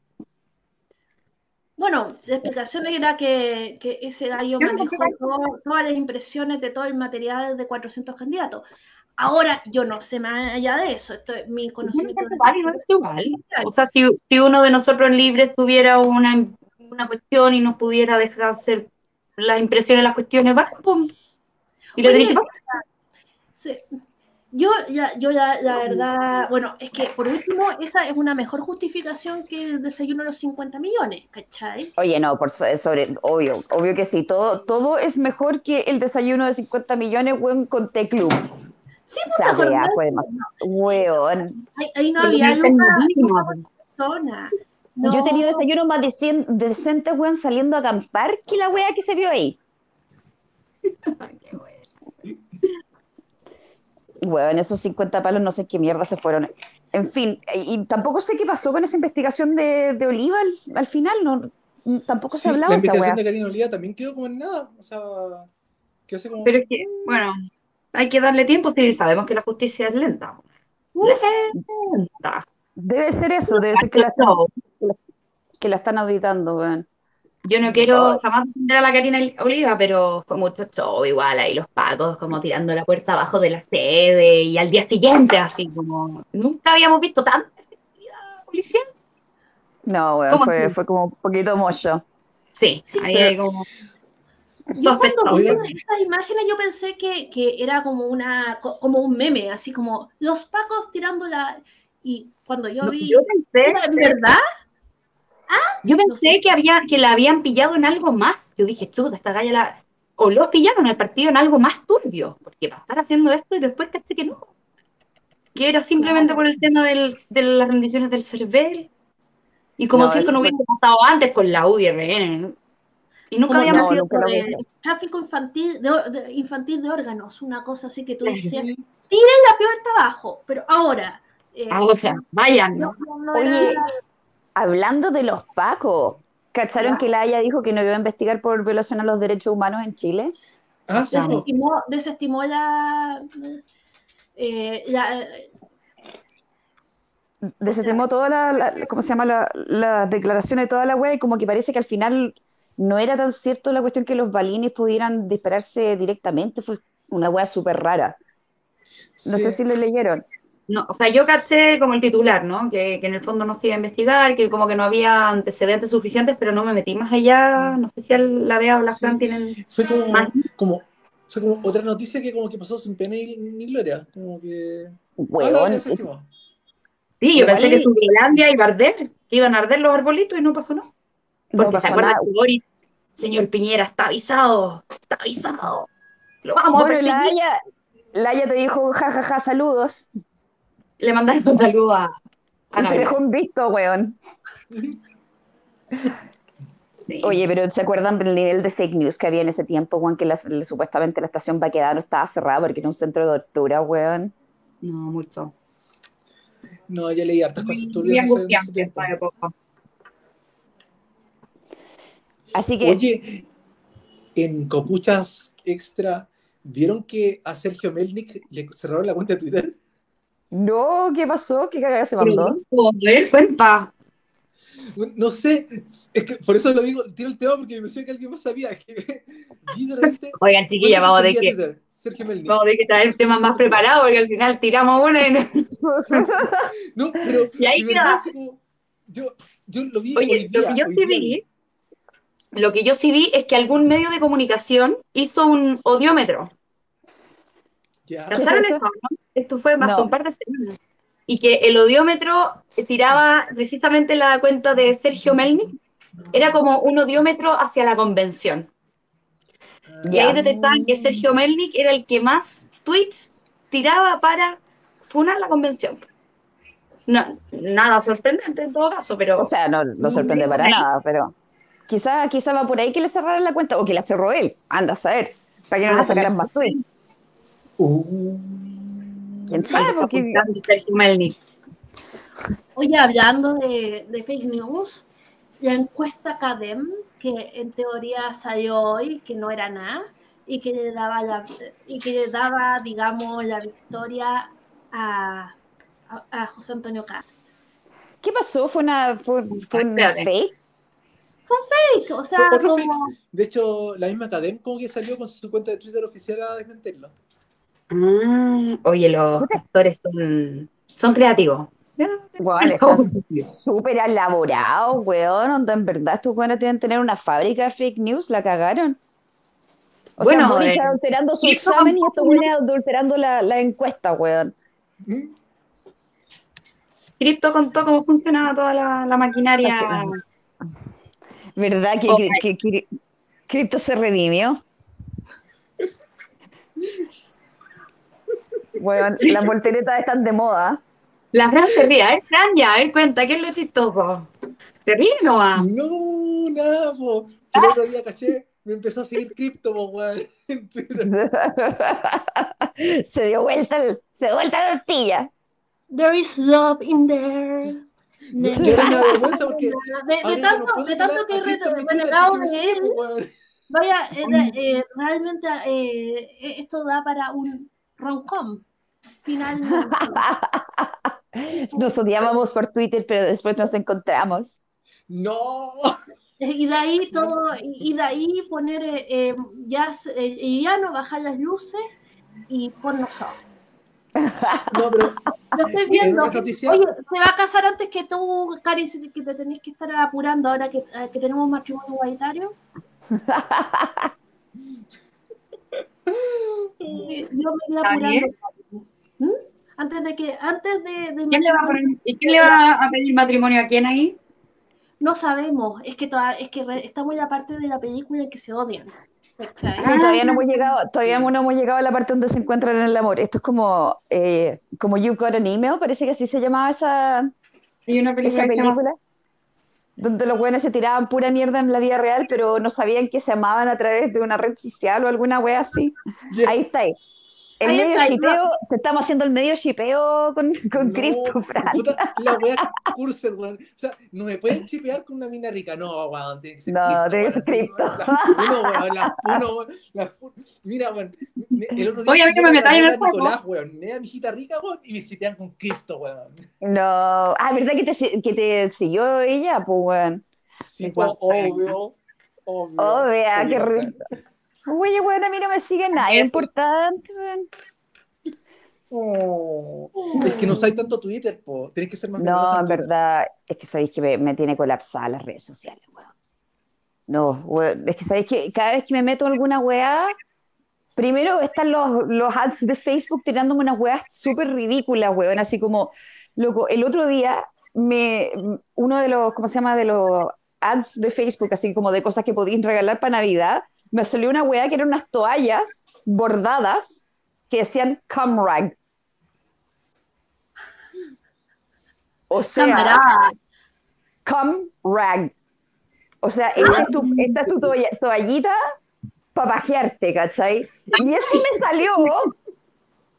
Bueno, la explicación era que, que ese gallo manejó todo- todas las impresiones de todo el material de 400 candidatos. Ahora, yo no sé más allá de eso, esto es mi conocimiento. Es válido, es igual. O sea, si, si uno de nosotros libres tuviera una, una cuestión y nos pudiera dejar hacer las impresiones, las cuestiones, vas, pum. Y lo Oye. Sí. Yo, ya, yo la, la verdad, bueno, es que por último, esa es una mejor justificación que el desayuno de los 50 millones, ¿cachai? Oye, no, por so- sobre, obvio, obvio que sí. Todo, todo es mejor que el desayuno de 50 millones, weón, con T-Club. Sí, Esa pues, mejor, fue demasiado. Weón. ahí, ahí no Porque había no entendimos. persona. Yo he tenido No, desayunos más decentes, weón, saliendo a acampar que la weá que se vio ahí. Weón, esos 50 palos no sé qué mierda se fueron. En fin, y, y tampoco sé qué pasó con esa investigación de, de Oliva al, al final, no, tampoco se Sí, hablaba la de esa investigación weá. de Karina Oliva también quedó como en nada. O sea, quedó así como. Pero es que, bueno, hay que darle tiempo si sabemos que la justicia es lenta. Lenta. Debe ser eso, debe ser que la, están- que la están auditando, weón. Yo no quiero jamás defender a la Karina Oliva, pero fue mucho show igual ahí los pacos como tirando la puerta abajo de la sede y al día siguiente así como nunca habíamos visto tanta efectividad policial. No, ¿Cómo fue, así? fue como un poquito mocho. Sí, Sí, ahí pero- hay como [laughs] Yo cuando vi esas imágenes yo pensé que, que era como una co- como un meme, así como los pacos tirando la y cuando yo No, vi yo pensé, ¿Era ¿verdad? yo no pensé sé. que había, que la habían pillado en algo más. Yo dije, chuta, esta galla la. O los pillaron al partido en algo más turbio, porque para estar haciendo esto y después caché que no. Que era simplemente por el tema del- de las rendiciones del CERVEL. Y como No, si eso no hubiese pasado antes con la UDRN. ¿No? Y nunca habíamos no, de vi. tráfico infantil de, de- infantil de órganos, una cosa así que tú decías, Sí. la está abajo, pero ahora eh, Ah, o sea, vayan, no, ¿no? Oye, era- hablando de los pacos, ¿cacharon que la Haya dijo que no iba a investigar por violación a los derechos humanos en Chile? Ah, desestimó, desestimó la, eh, la Desestimó toda la, la- ¿cómo se llama? La, la declaración de toda la wea y como que parece que al final no era tan cierto la cuestión que los balines pudieran dispararse directamente, fue una wea súper rara. No Sí. sé si lo leyeron. No, o sea, yo caché como el titular, ¿no? Que, que en el fondo no se iba a investigar, que como que no había antecedentes suficientes, pero no me metí más allá. No sé si la Bea o la Sí. Fran tienen Fue como, más. como, fue como otra noticia que como que pasó sin pena ni, ni gloria. Como que. Ah, no. Sí, yo pensé que Subilandia iba a arder, que iban a arder los arbolitos y no pasó nada. No Porque se acuerdan nada. que Boris, señor Piñera, está avisado, está avisado. Lo vamos a Bueno, la perseguir. Haya, la Haya te dijo, jajaja, saludos. Le mandaron un saludo a, a te dejó en visto, weón. Sí. Oye, pero ¿se acuerdan del nivel de fake news que había en ese tiempo, weón? Que la- la- supuestamente la estación Baquedano estaba cerrada porque era un centro de tortura, weón. No, mucho. No, yo leí hartas cosas Muy turbias en ese- en ese angustiante tiempo. esa época. Así que, Oye, en Copuchas Extra, ¿vieron que a Sergio Melnik le cerraron la cuenta de Twitter? no, ¿qué pasó? ¿Qué cagada se mandó? cuenta. No sé, es que por eso lo digo, tiro el tema porque me pensé que alguien más sabía. Que [laughs] de repente. [laughs] Oigan, chiquilla, ¿cuándo vamos de que, Twitter? Sergio Melnik. vamos de que traer temas más preparados, porque al final tiramos uno y no- [laughs] No, pero Y ahí queda. yo, yo lo vi Oye, hoy lo que yo sí día vi, lo que yo sí vi es que algún medio de comunicación hizo un odiómetro. Ya. ¿Qué es ¿Cacharon eso? esto, no? Esto fue hace No. un par de semanas. Y que el odiómetro tiraba precisamente la cuenta de Sergio Melnik, era como un odiómetro hacia la convención. Y Ya. ahí detectaban que Sergio Melnik era el que más tweets tiraba para funar la convención. No, nada sorprendente en todo caso, pero O sea, no, no sorprende para nada, pero quizá, quizá va por ahí que le cerraran la cuenta o que la cerró él. Anda a saber. Para que no Ah, le sacaran más tweets. Uh, ¿Quién sabe? Porque. Oye, hablando de, de fake news, la encuesta CADEM, que en teoría salió hoy, que no era nada, y que le daba, la, y que le daba digamos, la victoria a, a, a José Antonio Cast. ¿qué pasó? ¿Fue, una, fue, fue un Espérate. fake? O sea, Fue como, De hecho, la misma Cadem como que salió con su cuenta de Twitter oficial a desmentirlo. Ah, oye, los actores son, son creativos. Están [laughs] súper elaborados, weón. Onda, en verdad, estos weones deben tener una fábrica de fake news, la cagaron. O Bueno, sea, Boric eh, adulterando su examen y estos güeyes adulterando la, la encuesta, weón. ¿Mm? Cripto contó cómo funcionaba toda la, la maquinaria. ¿Verdad que, Ok. que, que Cri- Cripto se redimió? Bueno, [laughs] Sí. las volteretas están de moda. La Fran se ríe, a ver, Fran, ya, a ver, cuenta, ¿qué es lo chistoso? ¿Se ríe o no va? No, nada, po. Si el otro día caché, me empezó a seguir cripto, po, weón. [laughs] [laughs] se dio vuelta, el- se dio vuelta la tortilla. There is love in there. Da [laughs] vergüenza porque De, de ya no tanto, puedo de tanto que he me de él, vaya, eh, eh, realmente eh, esto da para un rom-com. Finalmente. [laughs] Nos odiábamos por Twitter, pero después nos encontramos. No. [laughs] Y de ahí todo, y de ahí poner jazz eh, liviano, bajar las luces y ponnos soft. No, pero Lo estoy en viendo. Oye, se va a casar antes que tú, Cari, que te tenés que estar apurando ahora que, eh, que tenemos matrimonio igualitario. Eh, Yo me voy apurando. ¿Mm? Antes de que, antes de, de ¿Quién le va a poner, ¿Y quién le va a pedir matrimonio a quién ahí? no sabemos, es que toda, es que re- estamos en la parte de la película en que se odian. ¿Cachai? Sí, todavía no hemos llegado, todavía no hemos llegado a la parte donde se encuentran en el amor. Esto es como, eh, como You Got an Email, parece que así se llamaba esa, Hay una esa película llama. Donde los buenos se tiraban pura mierda en la vida real, pero no sabían que se amaban a través de una red social o alguna wea así. Yeah. Ahí está. ahí. El medio está, shipeo, te estamos haciendo el medio shipeo con, con No, Crypto, Fran. puta, la wea [laughs] Cursor, weón. O sea, no me pueden chipear con una mina rica. No, weón, tiene que ser No, tiene que ser cripto. Uno, weón, las uno, weón, Mira, weón, el otro día Oye, a mí que me metáis en el juego. Nicolás, weón, era mi hijita rica, weón, y me chipean con cripto, weón. No. Ah, ¿verdad que te, que te siguió ella? Pues, weón. Sí, Me pues, gusta. obvio, obvio. Oh, vea, qué obvio. rico. Oye, weón, a mí no me sigue nadie importante, weón. Oh. Es que no usáis tanto Twitter, po. Tenés que ser más No, en Twitter. verdad, es que sabéis que me, me tiene colapsada las redes sociales, weón. No, weón, es que sabéis que cada vez que me meto en alguna weá, primero están los, los ads de Facebook tirándome unas weas súper ridículas, weón, así como, loco, el otro día me, uno de los, ¿cómo se llama? De los ads de Facebook, así como de cosas que podían regalar para Navidad, me salió una weá que eran unas toallas bordadas que decían Comrag. O sea, Camarada. Come rag. O sea, esta es tu, esta es tu toalla- toallita para pajearte, ¿cachai? Y eso me salió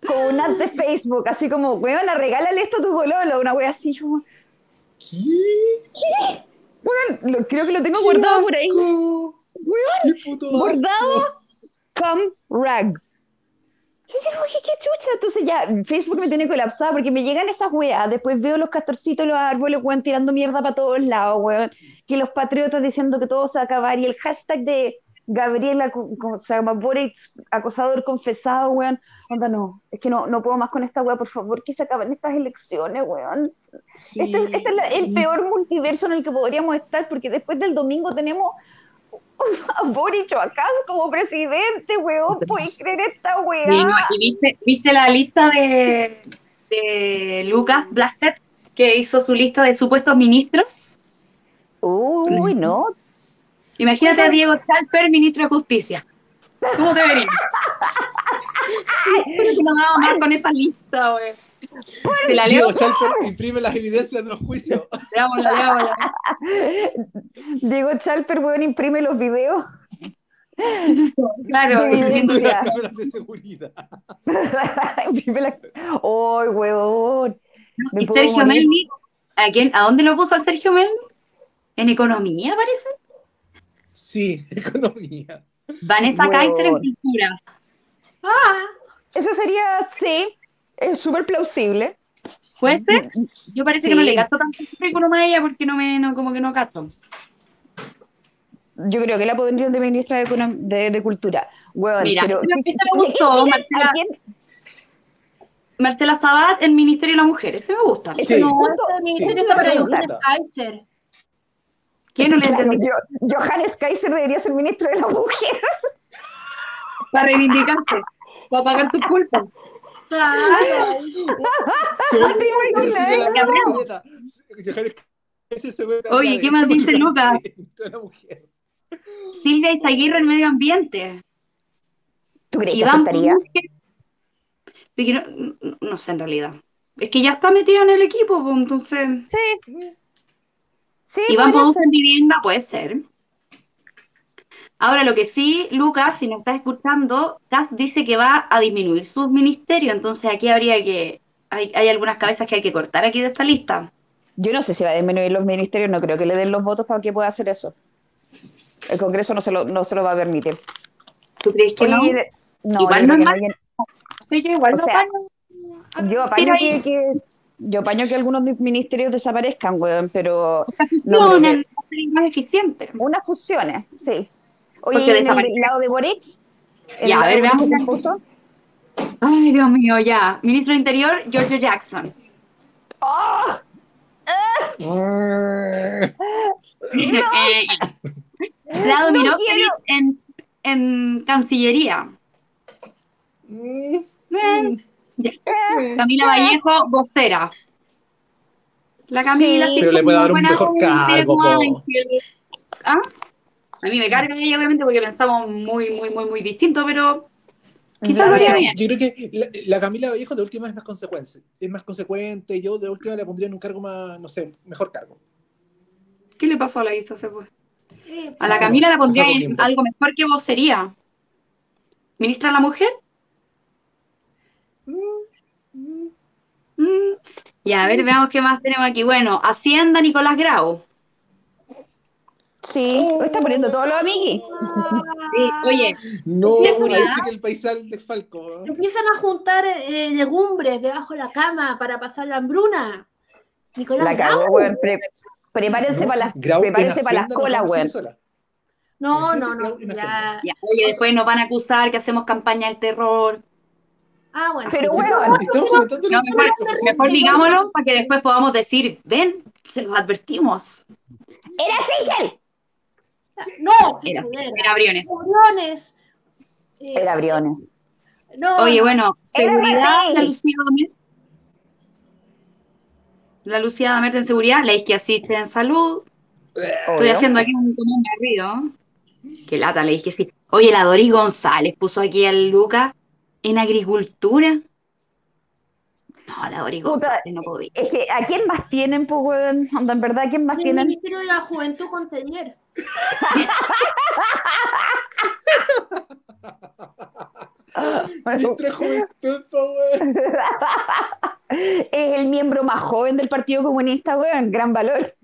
con un ad de Facebook, así como, weón, regálale esto a tu bololo, una wea así, yo, ¿Qué? lo- creo que lo tengo guardado por ahí. Weón, ¿Qué bordado, come rag. Yo digo, oye, qué chucha. Entonces ya, Facebook me tiene colapsada porque me llegan esas weas. Después veo los castorcitos los árboles, weón, tirando mierda para todos lados, weón. Que los patriotas diciendo que todo se va a acabar. Y el hashtag de Gabriela, co- co- se llama Boric, acosador confesado, weón. Onda, no, es que no, no puedo más con esta wea, por favor, que se acaben estas elecciones, weón. Sí. Este, este es la- el peor multiverso en el que podríamos estar, porque después del domingo tenemos a [laughs] Boric o a Kass como presidente, weón. ¿Puedes creer esta weá? Sí, no, ¿Y viste, viste la lista de, de Lucas Blaset, que hizo su lista de supuestos ministros? Uy, no. Imagínate a Diego Chalper, ministro de Justicia. ¿Cómo te verías? [laughs] Pero que no más con esta lista, güey. Te la leo, Diego Schalper imprime las evidencias en los juicios. [laughs] leámosla, leámosla. Diego Chalper, weón, imprime los videos. Claro, De evidencia. las cámaras de seguridad. [laughs] imprime la... ¡Ay, weón! Y Sergio morir. Melni, ¿a, quién, ¿a dónde lo puso al Sergio Melni? En economía, parece. Sí, [laughs] economía. Vanessa. Kaiser en cultura. Ah, Eso sería, sí, es súper plausible. ¿Puede ser? Yo parece que no le gasto tanto currículum a ella porque no me, no, como que no gasto. Yo creo que la pondrían de ministra de, de, de Cultura. Weón, Mira, pero, esta me ¿qué- gustó, qué- Marcela. ¿a quién? Marcela Sabat, el Ministerio de la Mujer. Ese me gusta. Sí. no, punto- este ministerio sí, me Johannes gusta. Kaiser. ¿Qué no le Claro, entendí? yo- Johannes Kaiser debería ser ministro de la mujer. para reivindicarse, para pagar sus culpas. Oye, ¿qué más dice Lucas? Silvia Izaguirre en medio ambiente. ¿Tú crees que Iván aceptaría? No, sé en realidad. Es que ya está metido en el equipo, pues, entonces. Sí. Sí, Iván Poduz en vivienda puede ser. Ahora, lo que sí, Lucas, si nos estás escuchando, Cas dice que va a disminuir sus ministerios, entonces aquí habría que. Hay, hay algunas cabezas que hay que cortar aquí de esta lista. Yo no sé si va a disminuir los ministerios, no creo que le den los votos para que pueda hacer eso. El Congreso no se lo, no se lo va a permitir. ¿Tú crees que Oye, no? no, Igual yo no es que mal. no. Sí, yo igual o no sea, apaño- Yo apaño que, que- yo apaño que algunos ministerios desaparezcan, weón, pero no creo fusionen, que- más eficiente. unas fusiones, sí. Oye, ¿y en el lado de Boric? ¿En Ya, a ver, veamos la- puso? Ay, Dios mío, ya. Ministro de Interior, Giorgio Jackson. ¡Oh! [laughs] Eh, Lado No Mirosevic en, en Cancillería. Mm, Eh. Camila Vallejo, vocera. La Camila Sí. Pero le puede dar un mejor cargo. ¿Ah? A mí me carga ella, obviamente, porque pensamos muy, muy, muy, muy distinto, pero quizás lo haría bien. Yo creo que la, la Camila Vallejo de última es más consecuente. Es más consecuente. Yo de última le pondría en un cargo más, no sé, mejor cargo. ¿Qué le pasó a la lista? Se fue. Eh, A la Camila la pondría en algo mejor que vocería. ¿Ministra de la Mujer? Mm, Ya, a ver, veamos qué más tenemos aquí. Bueno, Hacienda Nicolás Grau. Sí, está poniendo todos los amiguis. Sí, oye, No, Seguridad. parece que el paisal de Falco. ¿no? Empiezan a juntar eh, legumbres debajo de la cama para pasar la hambruna. Nicolás La cagó, weón. Pre- prepárense para las, prepárense para las colas, weón. No, no, no. Ya. ya, oye, después nos van a acusar que hacemos campaña del terror. Ah, bueno. Pero sí. bueno, No, mejor, mejor digámoslo para que después podamos decir, ven, se los advertimos. ¡Era Sichel! No, Era, era. Briones. Briones. Eh, Era Briones. no, Oye, no. bueno, seguridad, la Lucía Damer. La Lucía Damer en seguridad, la Isquia Siche en salud. Estoy haciendo aquí un, como un berrido. Qué lata, le dije sí. Oye, la Doris González puso aquí al Luca en agricultura. No, la Doris Puta, González no podía. Es que, ¿a quién más tienen, pues, weón? En verdad, ¿a quién más El tienen? Ministerio de la Juventud con. Ministro Juventud, po, weón. Es el miembro más joven del Partido Comunista, weón. Gran valor.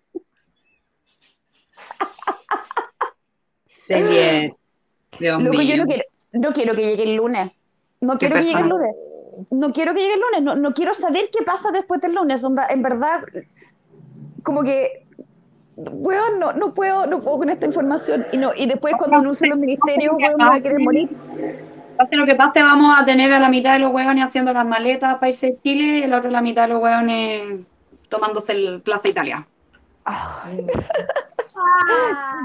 De bien. Dios Loco, yo no quiero, no quiero que llegue el lunes. No quiero que llegue el lunes. No quiero que llegue el lunes. No, no quiero saber qué pasa después del lunes. Onda, en verdad, como que, weón, no, no puedo, no puedo con esta información. Y no, y después cuando anuncien los ministerios, weón, me voy a querer morir. Pase lo que pase, vamos a tener a la mitad de los hueones haciendo las maletas para irse a Chile y la otra la mitad de los hueones tomándose el Plaza Italia. [laughs]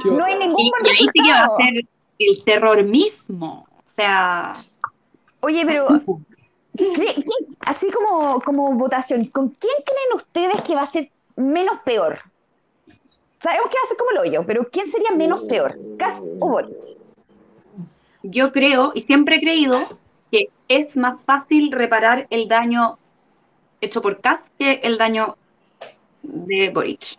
No hay ningún Y, buen y ahí sí que va a ser el terror mismo. O sea, Oye, pero [laughs] ¿qué- qué- así como, como votación, ¿con quién creen ustedes que va a ser menos peor? Sabemos que va a ser como el hoyo, pero ¿quién sería menos peor? ¿Cas o Boric? yo creo y siempre he creído que es más fácil reparar el daño hecho por Kass que el daño de Boric.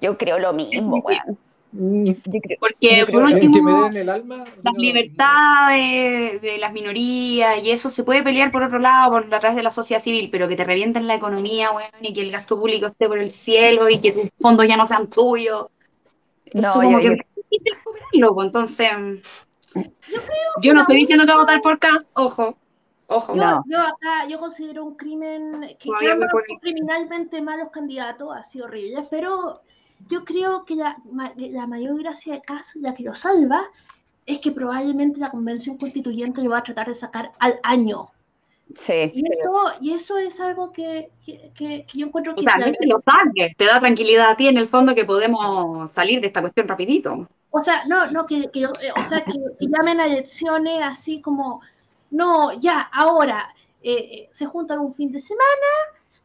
Yo creo lo mismo, weón. Mm, Yo creo- Porque yo por último, me den el alma. las libertades de las minorías y eso se puede pelear por otro lado, por a través de la sociedad civil, pero que te revienten la economía, weón, y que el gasto público esté por el cielo y que tus fondos ya no sean tuyos. No, Eso como yo- que yo- pues, entonces yo no estoy diciendo que voy a votar por Cast, ojo, ojo. Yo, No. yo acá, yo considero un crimen que pone- criminalmente malos candidatos, ha sido horrible, pero yo creo que la, la mayor gracia de caso, la que lo salva, es que probablemente la convención constituyente lo va a tratar de sacar al año. Sí. Y eso, y eso es algo que, que, que- yo encuentro que que lo saques, te da tranquilidad a ti en el fondo que podemos salir de esta cuestión rapidito. O sea, no, no, que, que, eh, o sea, que, que llamen a elecciones así como, no, ya, ahora, eh, eh, se juntan un fin de semana,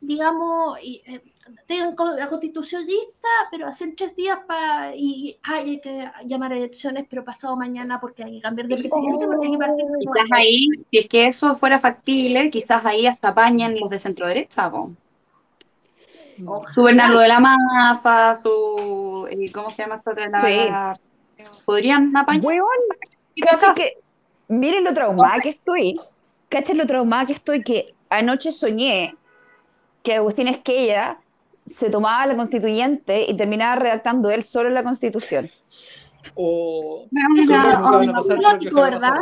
digamos, y eh, tengan la constitución lista, pero hacen tres días para, y, y ay, hay que llamar a elecciones, pero pasado mañana porque hay que cambiar de presidente, porque hay que partir de Quizás ahí, si es que eso fuera factible, quizás ahí hasta apañen los de centro derecha, po. Ojalá. su Bernardo de la Maza, su eh, ¿cómo se llama esta otra? La- Sí. podrían apañar. Que, miren lo traumada que estoy, cacha lo traumada que estoy, que anoche soñé que Agustín Esquella se tomaba la constituyente y terminaba redactando él solo la constitución. O ¿verdad?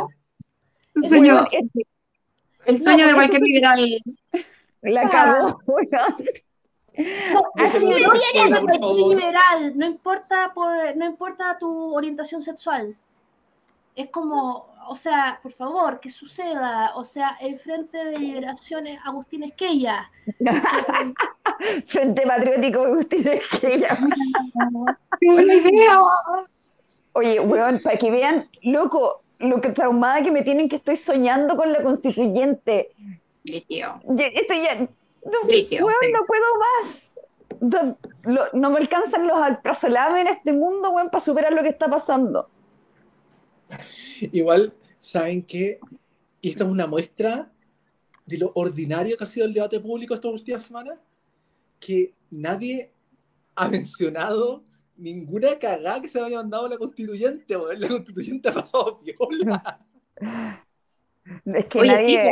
el sueño, es- [laughs] [laughs] el sueño No, de cualquier eso- liberal. la Déjenlo así ser favor. liberal, no importa, por, no importa tu orientación sexual. Es como, o sea, por favor, que suceda. O sea, el Frente de Liberación es Agustín Esquella. [laughs] [laughs] Frente Patriótico de Agustín Esquella. [laughs] ¡Qué buena idea! Oye, weón, para que vean, loco, lo que traumada que me tienen que estoy soñando con la constituyente. Brígido, Ya- Estoy ya, no, weón, sí. no puedo más. No, lo- no me alcanzan los alprazolam en este mundo, weón, para superar lo que está pasando. Igual, ¿saben qué? Y esta es una muestra de lo ordinario que ha sido el debate público estas últimas semanas, que nadie ha mencionado ninguna cagada que se haya mandado la constituyente, weón. La constituyente ha pasado viola. Es que Oye, nadie.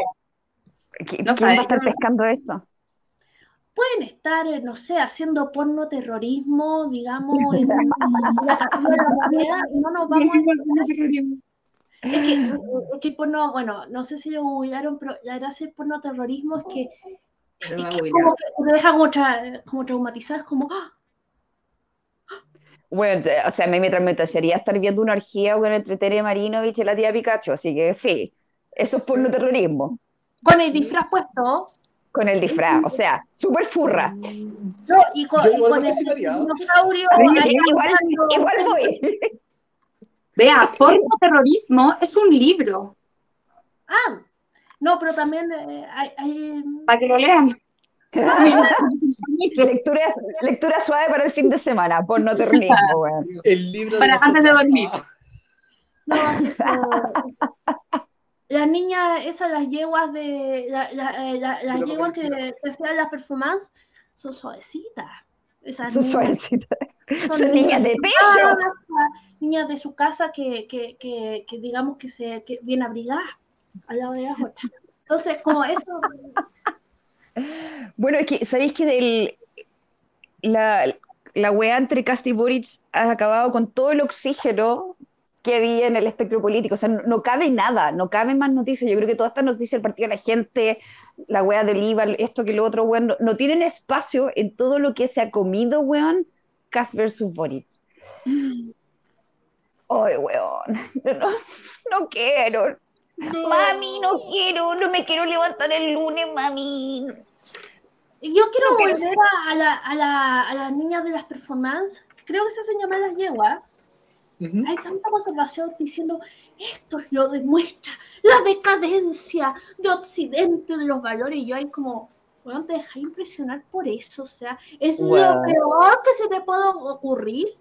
sí, ¿qui- No ¿Quién va a estar pescando eso? Pueden estar, eh, no sé, haciendo porno terrorismo, digamos, en, en la Moneda, no nos vamos a Es que, es que porno, bueno, no sé si lo googlearon, pero la gracia del porno terrorismo es que, Pero es que como que te deja como, tra- como traumatizada, es como, ¡ah! Bueno, o sea, a mí me traumatizaría estar viendo una orgía weón, entre Tere Marinovich y la tía Pikachu, así que sí, eso es porno terrorismo, con el disfraz puesto, con el disfraz, o sea, súper furra. ¿no? y con, Yo y igual con el dinosaurio Igual, igual voy. Vea, porno terrorismo es un libro, Ah, no, pero también eh, hay, hay- para que lo lean. [laughs] Lectura, lectura suave para el fin de semana, porno terrorismo, weón. El libro Para antes de dormir. No, así Las niñas, esas, las yeguas de. la- la- eh, la- las yeguas que, hacían las performances son suavecitas. Esas Son niñas suavecitas. Son niñas de pecho. casa, niñas de su casa que, que, que, que digamos que se que bien abrigadas al lado de las otras. Entonces, como eso. [laughs] Bueno, es que, ¿sabéis que del, la, la weá entre Cast y Boric ha acabado con todo el oxígeno que había en el espectro político? O sea, no, no cabe nada, no cabe más noticias. Yo creo que todas estas noticias del Partido de la Gente, la weá del IVA, esto que lo otro, weón, no, no tienen espacio en todo lo que se ha comido, weón, Cast versus Boric. [gasps] Ay, weón, [laughs] no, no quiero. Mami, no quiero, no me quiero levantar el lunes, mami. Yo quiero No, volver a, a, la, a, la, a las niñas de las performances, creo que se hacen llamar las yeguas. Hay tanta conservación diciendo esto es lo demuestra la decadencia de Occidente, de los valores. Y yo ahí como, bueno, te dejas impresionar por eso. O sea, es lo peor que se te puede ocurrir.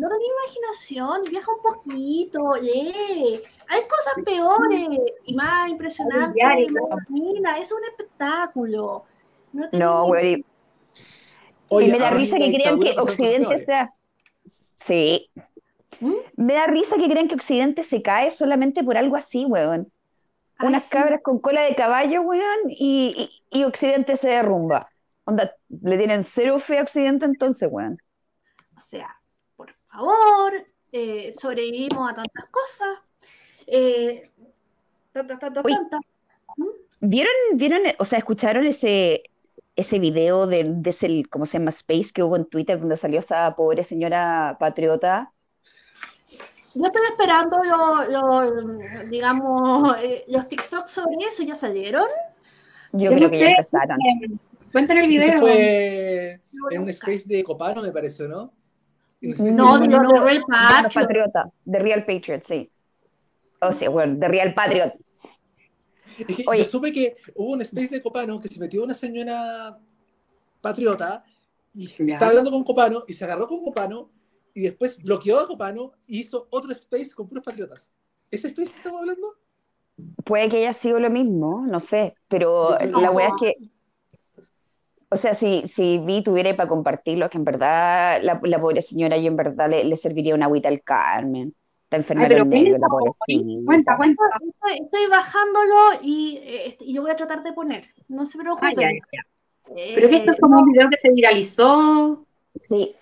No tenés imaginación, viaja un poquito, lee. Hay cosas peores y más impresionantes. Más. Es un espectáculo. No, No, weón, y- Oye, y me da risa que crean que Occidente sea. Sí. ¿Mm? Me da risa que crean que Occidente se cae solamente por algo así, weón. Ay, Unas sí. cabras con cola de caballo, weón, y, y- y Occidente se derrumba. Onda, le tienen cero fe a Occidente entonces, weón. Favor, eh, sobrevivimos a tantas cosas. Eh, tantas, tantas, tantas. ¿Vieron, vieron, o sea, escucharon ese, ese video de, de ese, ¿cómo se llama? Space que hubo en Twitter donde salió esa pobre señora patriota? Yo estoy esperando lo- lo- digamos, eh, los TikToks sobre eso, ¿ya salieron? Yo, Yo creo no que sé, ya empezaron. Cuéntame el video. fue voy a en un space de Copano, me parece, ¿no? No, los de Real Patriot. Patriotas, de Real Patriot, sí. O sea, bueno, de Real Patriot. Es que Oye. yo supe que hubo un space de Copano que se metió una señora patriota y Ya. estaba hablando con Copano y se agarró con Copano y después bloqueó a Copano y hizo otro space con puros patriotas. ¿Ese space estamos hablando? Puede que haya sido lo mismo, no sé, pero No. la weá es que, o sea, si, si Vi tuviera para compartirlo, es que en verdad la, la pobre señora yo en verdad le, le serviría una agüita al Carmen. Está enferma pero nervios, cuenta, la pobrecita. Cuenta, cuenta. Estoy, estoy bajándolo y, eh, y yo voy a tratar de poner. No se Ah, preocupen. ya, ya, ya. Eh, Pero que esto es como un video que se viralizó. Sí,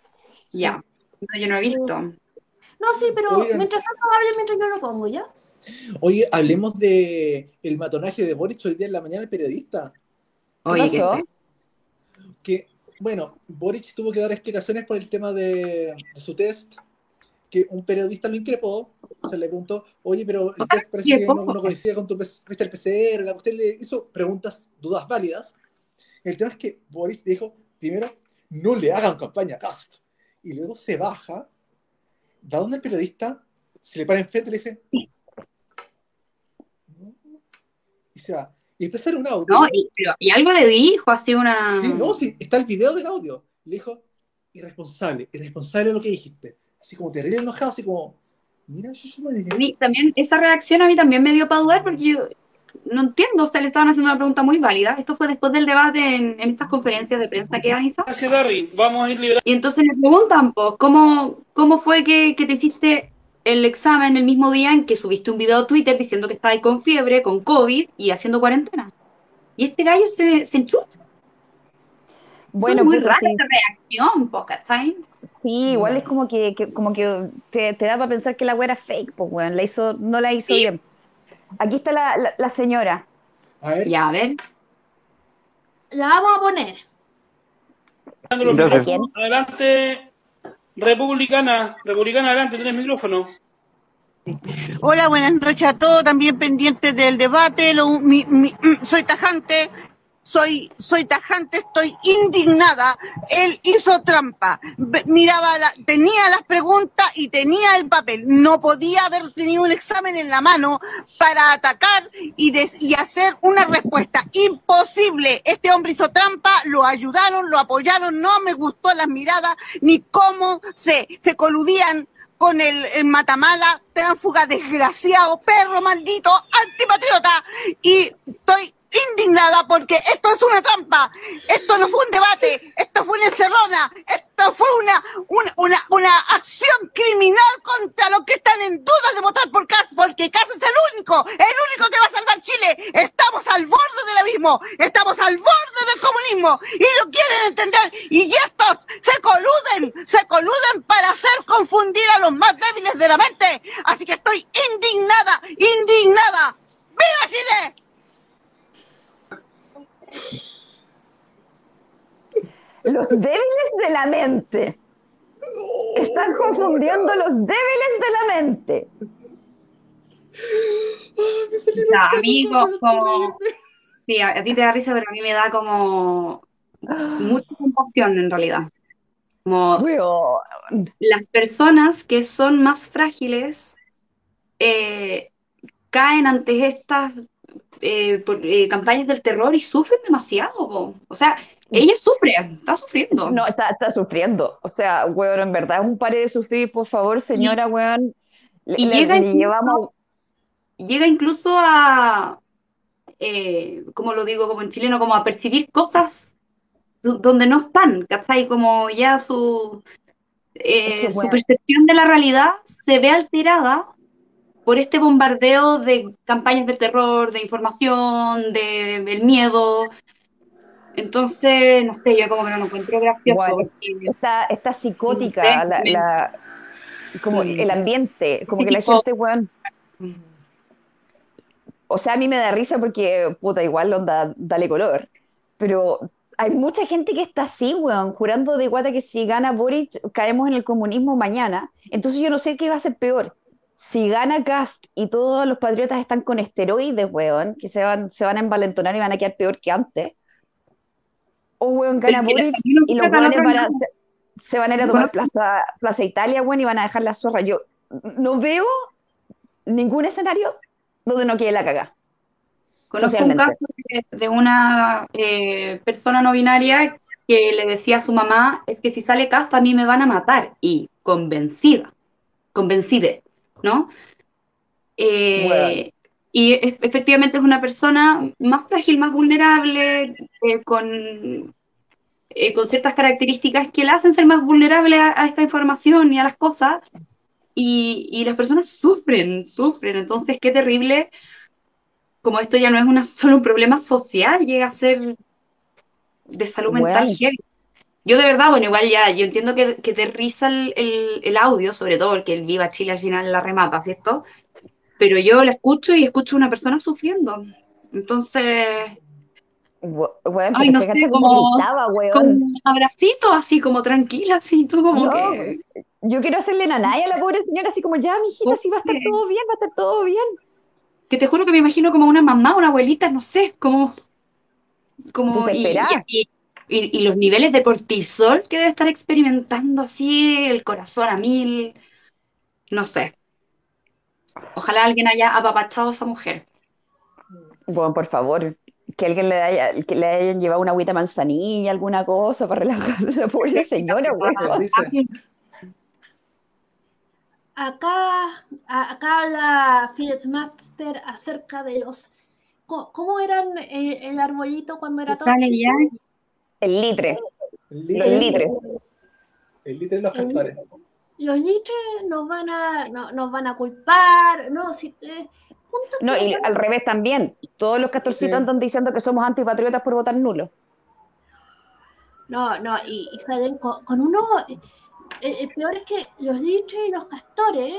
Ya. No, yo no he visto. No, sí, pero Oigan. mientras tanto hable mientras yo lo pongo, ¿ya? Oye, hablemos de el matonaje de Boric hoy día en la mañana el periodista. Oye, pasó? que Que, bueno, Boric tuvo que dar explicaciones por el tema de, de su test, que un periodista lo increpó, se le preguntó, oye, pero el test parece que no, no coincide con tu del PCR, la cuestión le hizo preguntas, dudas válidas. El tema es que Boric dijo, primero, no le hagan campaña a Cast. Y luego se baja, va donde el periodista, se le para enfrente y le dice, "No", y se va. Y hacer un audio. No, y, pero- y algo le dijo, así una. Sí, no, sí, está el video del audio. Le dijo, irresponsable, irresponsable lo que dijiste. Así como terrible enojado, así como, mira, yo soy A mí también, esa reacción a mí también me dio para dudar porque yo no entiendo, o sea, le estaban haciendo una pregunta muy válida. Esto fue después del debate en, en estas conferencias de prensa que organizó. Gracias, Darry. Vamos a ir liberando. Y entonces le preguntan, pues, ¿cómo, cómo fue que, que te hiciste el examen el mismo día en que subiste un video a Twitter diciendo que estabas con fiebre, con COVID y haciendo cuarentena? Y este gallo se, se enchucha. bueno, muy rara sí, esa reacción, pues, ¿cachai? sí, igual es como que, que- como que te, te da para pensar que la weá era fake, pues weón, la hizo, no la hizo Sí. bien. Aquí está la, la, la señora. A ver, Ya, a ver. La vamos a poner. Adelante, Republicana. Republicana, adelante, tienes micrófono. Hola, buenas noches a todos, también pendientes del debate. Mi- soy tajante, soy, soy tajante, estoy indignada. Él hizo trampa. Miraba, la- tenía las preguntas y tenía el papel. No podía haber tenido un examen en la mano para atacar y, des- y hacer una respuesta. Imposible. Este hombre hizo trampa, lo ayudaron, lo apoyaron. No me gustó las miradas ni cómo se, se coludían con el, el Matamala, tránfuga desgraciado, perro maldito, antipatriota. Y estoy indignada porque esto es una trampa. Esto no fue un debate, esto fue una encerrona, esto fue una, una, una, una acción criminal contra los que están en duda de votar por Cas, porque Cas es el único, el único que va a salvar Chile. Estamos al borde del abismo, estamos al borde del comunismo y lo quieren entender. Y estos se coluden, se coluden para hacer confundir a los más débiles de la mente. Así que estoy indignada, indignada. ¡Viva Chile! Los débiles de la mente. Están confundiendo los débiles de la mente. Ya, a mí co- como... Sí, a, a ti te da risa, pero a mí me da como mucha compasión en realidad. Como las personas que son más frágiles eh, caen ante estas eh, por- eh, campañas del terror y sufren demasiado. po. O sea, ella sufre, está sufriendo. No, está, está sufriendo. O sea, weón, en verdad es un pare de sufrir, por favor, señora, weón. Le, y le- llega le incluso- llevamos. llega incluso a, eh, como lo digo como en chileno, como a percibir cosas do- donde no están, ¿cachai? Como ya su, eh, percepción de la realidad se ve alterada por este bombardeo de campañas de terror, de información, de, del miedo. Entonces, no sé, yo como que no lo encuentro gracioso. Porque- Está, está psicótica, la, la- como Sí. el ambiente, como que la gente, weón. O sea, a mí me da risa porque, puta, igual onda, dale color. Pero hay mucha gente que está así, weón, jurando de guata que si gana Boric caemos en el comunismo mañana. Entonces yo no sé qué va a ser peor. Si gana Cast y todos los patriotas están con esteroides, weón, que se van, se van a envalentonar y van a quedar peor que antes. O weón gana Boric y los weones van a- se, se van a ir a tomar Plaza, Plaza Italia, weón, y van a dejar la zorra. Yo no veo ningún escenario donde no quede la cagada. Conozco un caso de, de una eh, persona no binaria que le decía a su mamá, es que si sale casta a mí me van a matar. Y convencida, convencida, ¿no? Eh, Bueno. Y e- efectivamente es una persona más frágil, más vulnerable, eh, con, eh, con ciertas características que la hacen ser más vulnerable a, a esta información y a las cosas. Y, y las personas sufren, sufren. Entonces, qué terrible como esto ya no es una, [laughs] solo un problema social, llega a ser de salud mental heavy. Yo de verdad, bueno, igual ya, yo entiendo que, que te risa el, el- el audio, sobre todo porque el Viva Chile al final la remata, ¿cierto? Pero yo la escucho y escucho a una persona sufriendo. Entonces, Weón, Ay, no sé, como- gritaba, con un abracito así como tranquila, así tú como No, que... Yo quiero hacerle nanay a la pobre señora, así como, ya, mijita, sí va a estar todo bien, va a estar todo bien. que te juro que me imagino como una mamá, una abuelita, no sé, como, como y, Desesperada. y- y- y los niveles de cortisol que debe estar experimentando así, el corazón a mil, no sé. Ojalá alguien haya apapachado a esa mujer. Bueno, por favor, que alguien le haya, que le hayan llevado una agüita manzanilla, alguna cosa para relajar a la pobre señora. [laughs] Acá, acá habla Felix Master acerca de los. ¿Cómo, eran eh, el arbolito cuando era tóxico? ya. El litre, El los litre, litres. el litre de los castores. Los litres nos van a, no- nos van a culpar, no, si, eh, punto No, y al revés también. Todos los castorcitos Sí. andan diciendo que somos antipatriotas por votar nulo. No, no, y, y salen con, con uno. El, el peor es que los litres y los castores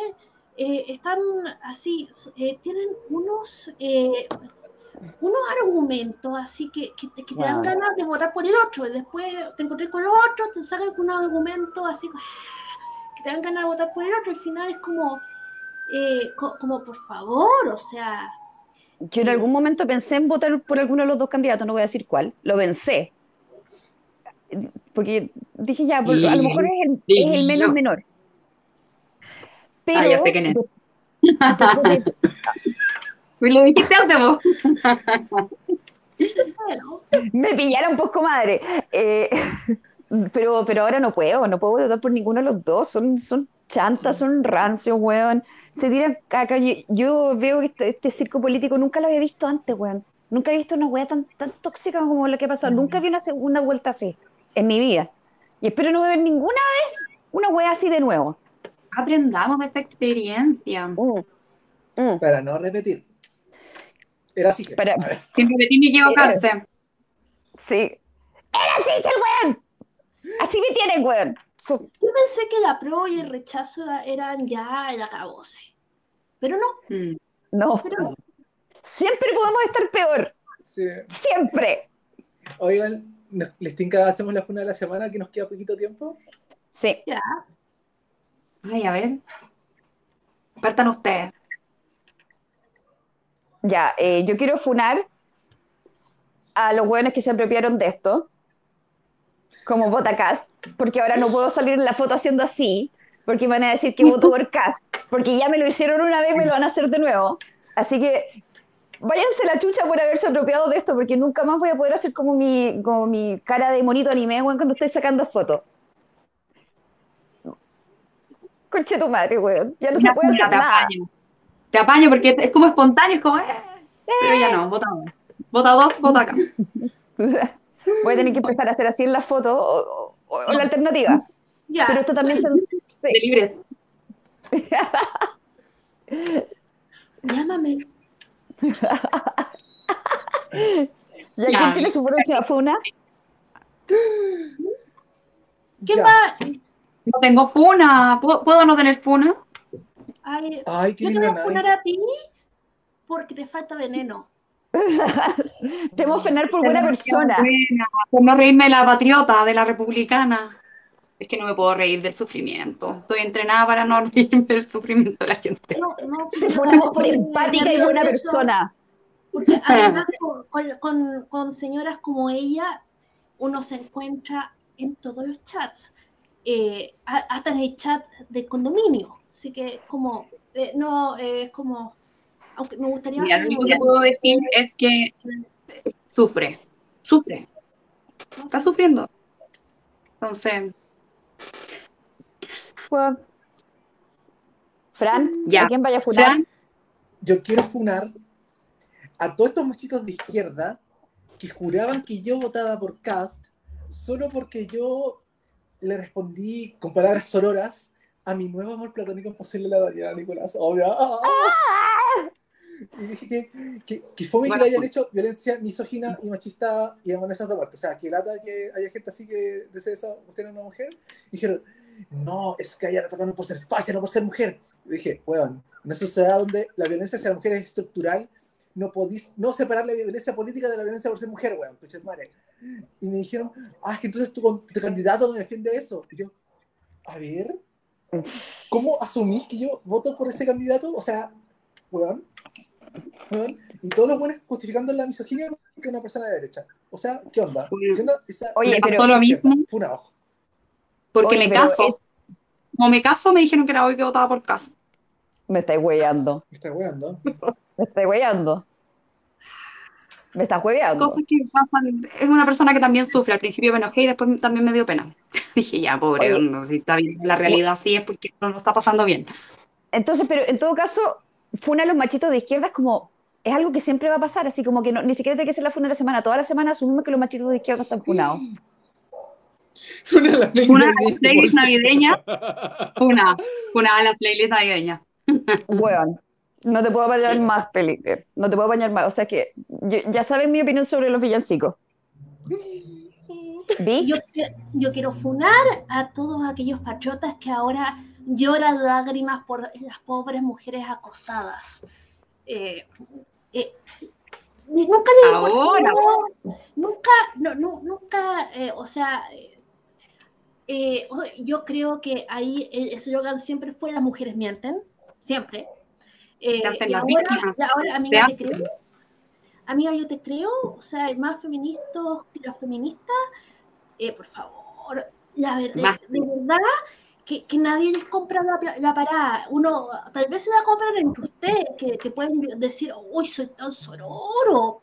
eh, están así, eh, tienen unos eh, unos argumentos así que, que te, que te dan ganas de votar por el otro. Y después te encontré con los otros, te sacan con unos argumentos así que te dan ganas de votar por el otro. Al final es como, eh, co- como por favor, o sea. Yo en algún momento pensé en votar por alguno de los dos candidatos, no voy a decir cuál. Lo pensé. Porque dije, ya, por- a lo mejor es el, es el menos menor. Pero Ah, ya sé quién es. después de- [laughs] Me lo dijiste antes [laughs] vos. Me pillaron poco madre. Eh, [laughs] pero, pero ahora no puedo, no puedo votar por ninguno de los dos. Son, son chantas, son rancios, weón. Se tiran caca. Yo, yo veo que este, este circo político nunca lo había visto antes, weón. Nunca he visto una weá tan, tan tóxica como la que ha pasado. Nunca vi una segunda vuelta así en mi vida. Y espero no ver ninguna vez una weá así de nuevo. Aprendamos de esa experiencia. Mm, mm. Para no repetir. Era así que. Para- a ver. Sin repetir ni equivocarse. Sí. ¡Era así, el weón! Así me tienen, weón. Yo pensé que la pro y el rechazo era- eran ya el acabose. Pero no, Mm. No. pero [laughs] Siempre podemos estar peor. Sí. Siempre. Oigan, ¿les tinca hacemos la funa de la semana que nos queda poquito tiempo? Sí. ya. Ay, a ver. Partan ustedes. Ya, eh, yo quiero funar a los hueones que se apropiaron de esto, como Botacast, porque ahora no puedo salir en la foto haciendo así, porque me van a decir que voto por Cast, porque ya me lo hicieron una vez, me lo van a hacer de nuevo. Así que váyanse la chucha por haberse apropiado de esto, porque nunca más voy a poder hacer como mi, como mi cara de monito anime, weón, cuando estoy sacando fotos. Conche tu madre, weón. Ya no se puede hacer nada. apaño. Te apaño porque es como espontáneo, es como. eh, Pero ya no, vota dos. Vota dos, vota acá. [laughs] Voy a tener que empezar a hacer así en la foto o, o- o la alternativa. Ya, Pero esto también se... De libres. [laughs] llámame. ¿Ya [laughs] Ya. quién tiene su próxima funa? ¿Qué Ya. más? No tengo funa. ¿Puedo, puedo no tener funa? Ay, Ay, qué yo te voy a poner a ti porque te falta veneno. [laughs] Te hemos ofender por buena persona. Buena, Por no reírme de la patriota, de la republicana. Es que no me puedo reír del sufrimiento. Estoy entrenada para no [laughs] reírme del sufrimiento de la gente. No, no, [laughs] sí, Te no, funamos por empática y buena persona. Porque además con, con- con- con señoras como ella, uno se encuentra en todos los chats, eh, a- hasta en el chat de condominio. Así que como, eh, no, eh, es como, aunque me gustaría... Mira, lo único que puedo decir es que sufre, sufre, está sufriendo. Entonces, Fran, Ya. ¿a quién vaya a funar? Fran, Yo quiero funar a todos estos machitos de izquierda que juraban que yo votaba por Cast solo porque yo le respondí con palabras sororas a mi nuevo amor platónico imposible, la Daniela Nicolás. Obvio. Y dije que, que, que fue que Bueno, le hayan hecho violencia misógina y machista y en esas dos partes. O sea, que lata que haya gente así que desea esa cuestión a una mujer. Y dijeron, no, es que a ella la atacan por ser fácil, no por ser mujer. Y dije, weón, en una sociedad donde la violencia hacia la mujer es estructural, no podís no separar la violencia política de la violencia por ser mujer, weón, pinches madre. Y me dijeron, ah, es que entonces tu, tu candidato defiende eso. Y yo, a ver, ¿cómo asumís que yo voto por ese candidato? O sea, weón, weón, y todos los buenos justificando la misoginia que una persona de derecha. O sea, ¿qué onda? ¿Qué onda? Esa- Oye, pero- pasó lo mismo Fue una hoja. porque Oye, me caso. Como me caso, me dijeron que era hoy que votaba por casa. Me estáis hueveando. Me está weando. Me estáis hueveando. Me estás hueveando. Cosas que pasan. Es una persona que también sufre. Al principio me enojé y después también me dio pena. [laughs] Dije, ya, pobre, Oye. si está bien la realidad así es porque no lo está pasando bien. Entonces, pero en todo caso, funa a los machitos de izquierda es como, es algo que siempre va a pasar, así como que no, ni siquiera tiene que ser la funa de la semana, toda la semana asumimos que los machitos de izquierda están funados. [laughs] Una de las playlist Una navideñas, [laughs] una, una de las playlists navideñas. Weón, no te puedo apañar más, Felipe, no te puedo apañar más, o sea que yo- ya saben mi opinión sobre los villancicos. [laughs] ¿Vi? Yo, yo quiero funar a todos aquellos patriotas que ahora lloran lágrimas por las pobres mujeres acosadas. Eh, eh, nunca les Ahora. nunca, no, no, nunca, eh, o sea, eh, eh, yo creo que ahí el eslogan siempre fue las mujeres mienten, siempre. Eh, y ahora, y ahora, amiga, te creo. Amiga, yo te creo, o sea, más feministas que las feministas, eh, por favor, la ver- de, verdad que, que nadie les compra la, la parada. Uno tal vez se la compran entre ustedes, que, que pueden decir, uy, soy tan sororo.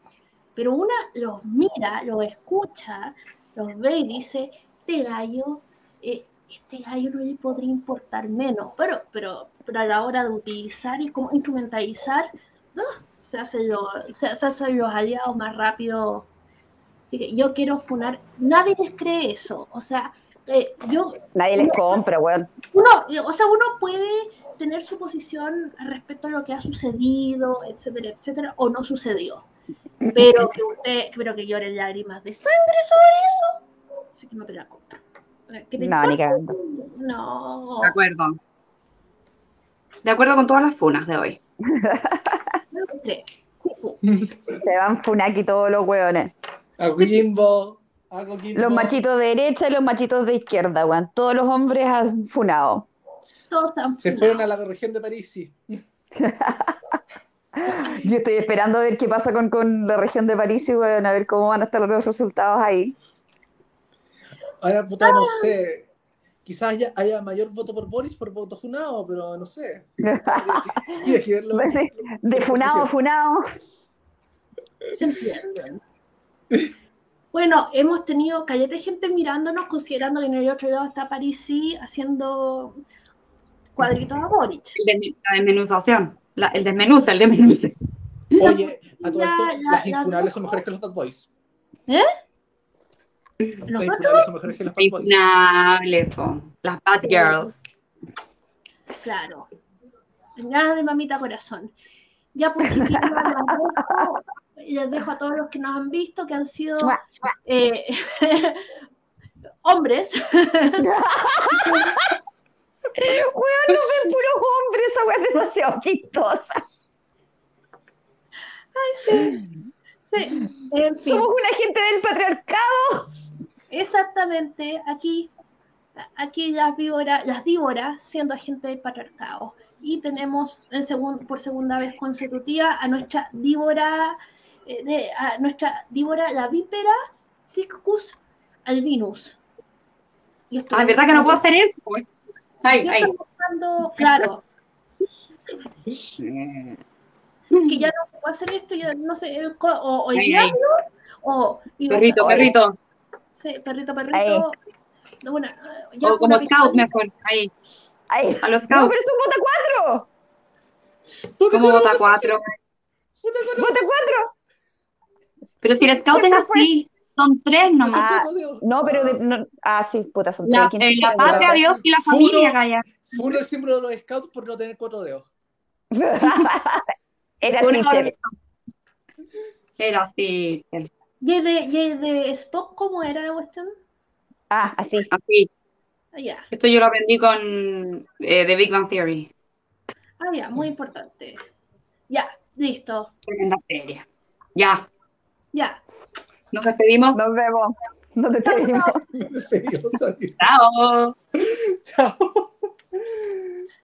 Pero una los mira, los escucha, los ve y dice, este gallo, eh, este gallo no le podría importar menos. Pero, pero, pero a la hora de utilizar y como instrumentalizar, ¡ah! se, hacen los, se, se hacen los aliados más rápido. Así que yo quiero funar, nadie les cree eso. O sea, eh, yo Nadie les compra, weón. uno, o sea, uno puede tener su posición respecto a lo que ha sucedido, etcétera, etcétera, o no sucedió. Pero que usted, pero que lloren lágrimas de sangre sobre eso, así que no te la compro. Eh, ¿que te No, ni cagando. No, De acuerdo. De acuerdo con todas las funas de hoy. Se van funaki todos los weones. A Kimbo, a Coquimbo. Los machitos de derecha y los machitos de izquierda, weón. Todos los hombres han funado. Todos están Se funados. fueron a la región de París, sí. [laughs] Yo estoy esperando a ver qué pasa con, con la región de París y weón, a ver cómo van a estar los resultados ahí. Ahora, puta, no sé. Quizás haya, haya mayor voto por Boris por voto funado, pero no sé. Habría que, habría que verlo. Sí, De funado a funado. Bueno, hemos tenido caleta de gente mirándonos, considerando que en el otro lado está Parisi haciendo cuadritos a Boric. La desmenuzación. La- el desmenuce, el desmenuce. Oye, a todo La- esto, la- las la- infunables son mejores que los Bad Boys. ¿Eh? Nosotros, son mejores que. Las bad girls. claro. Nada de mamita corazón. Ya pues chiquillos, [laughs] les dejo, les dejo a todos los que nos han visto, que han sido eh, [laughs] hombres. [laughs] Weón, no ven puros hombres, esa weá es demasiado chistosa. Sí, en fin. Somos una gente del patriarcado. Exactamente, aquí aquí las víboras, las víboras siendo agentes del patriarcado. Y tenemos en segun- por segunda vez consecutiva a nuestra víbora, eh, de, a nuestra víbora, la vípera Siccus albinus. Y estoy Ah, es verdad que no puedo hacer eso. Ay, yo ay. estoy buscando, claro, que ya no se puede hacer esto, ya no sé, o, o el Ay, ay. diablo, o y no sé, Perrito, o- perrito. Sí, perrito, perrito. No, Bueno, ya O como scout mejor. Ahí. Ay, A los no, scouts. pero es un bota cuatro. Como bota cuatro. Bota cuatro. Pero si el scout es así, son tres nomás. Ah. No, pero de- no- ah, sí, puta, son La, tres. ¿Quién eh, es la patria, Dios y la familia, Uno. Gaya. Uno el símbolo de los scouts por no tener cuatro dedos. [laughs] Era Una Sichel. ¿Y de, y de Spock cómo era la cuestión? Ah, así. Así. Ah, Esto yo lo aprendí con eh, The Big Bang Theory. ah, ya, muy importante. Ya, listo, Tremenda serie. Ya. ya. Nos despedimos. Nos vemos. Nos despedimos. [laughs] Nos despedimos. Chao. Chao.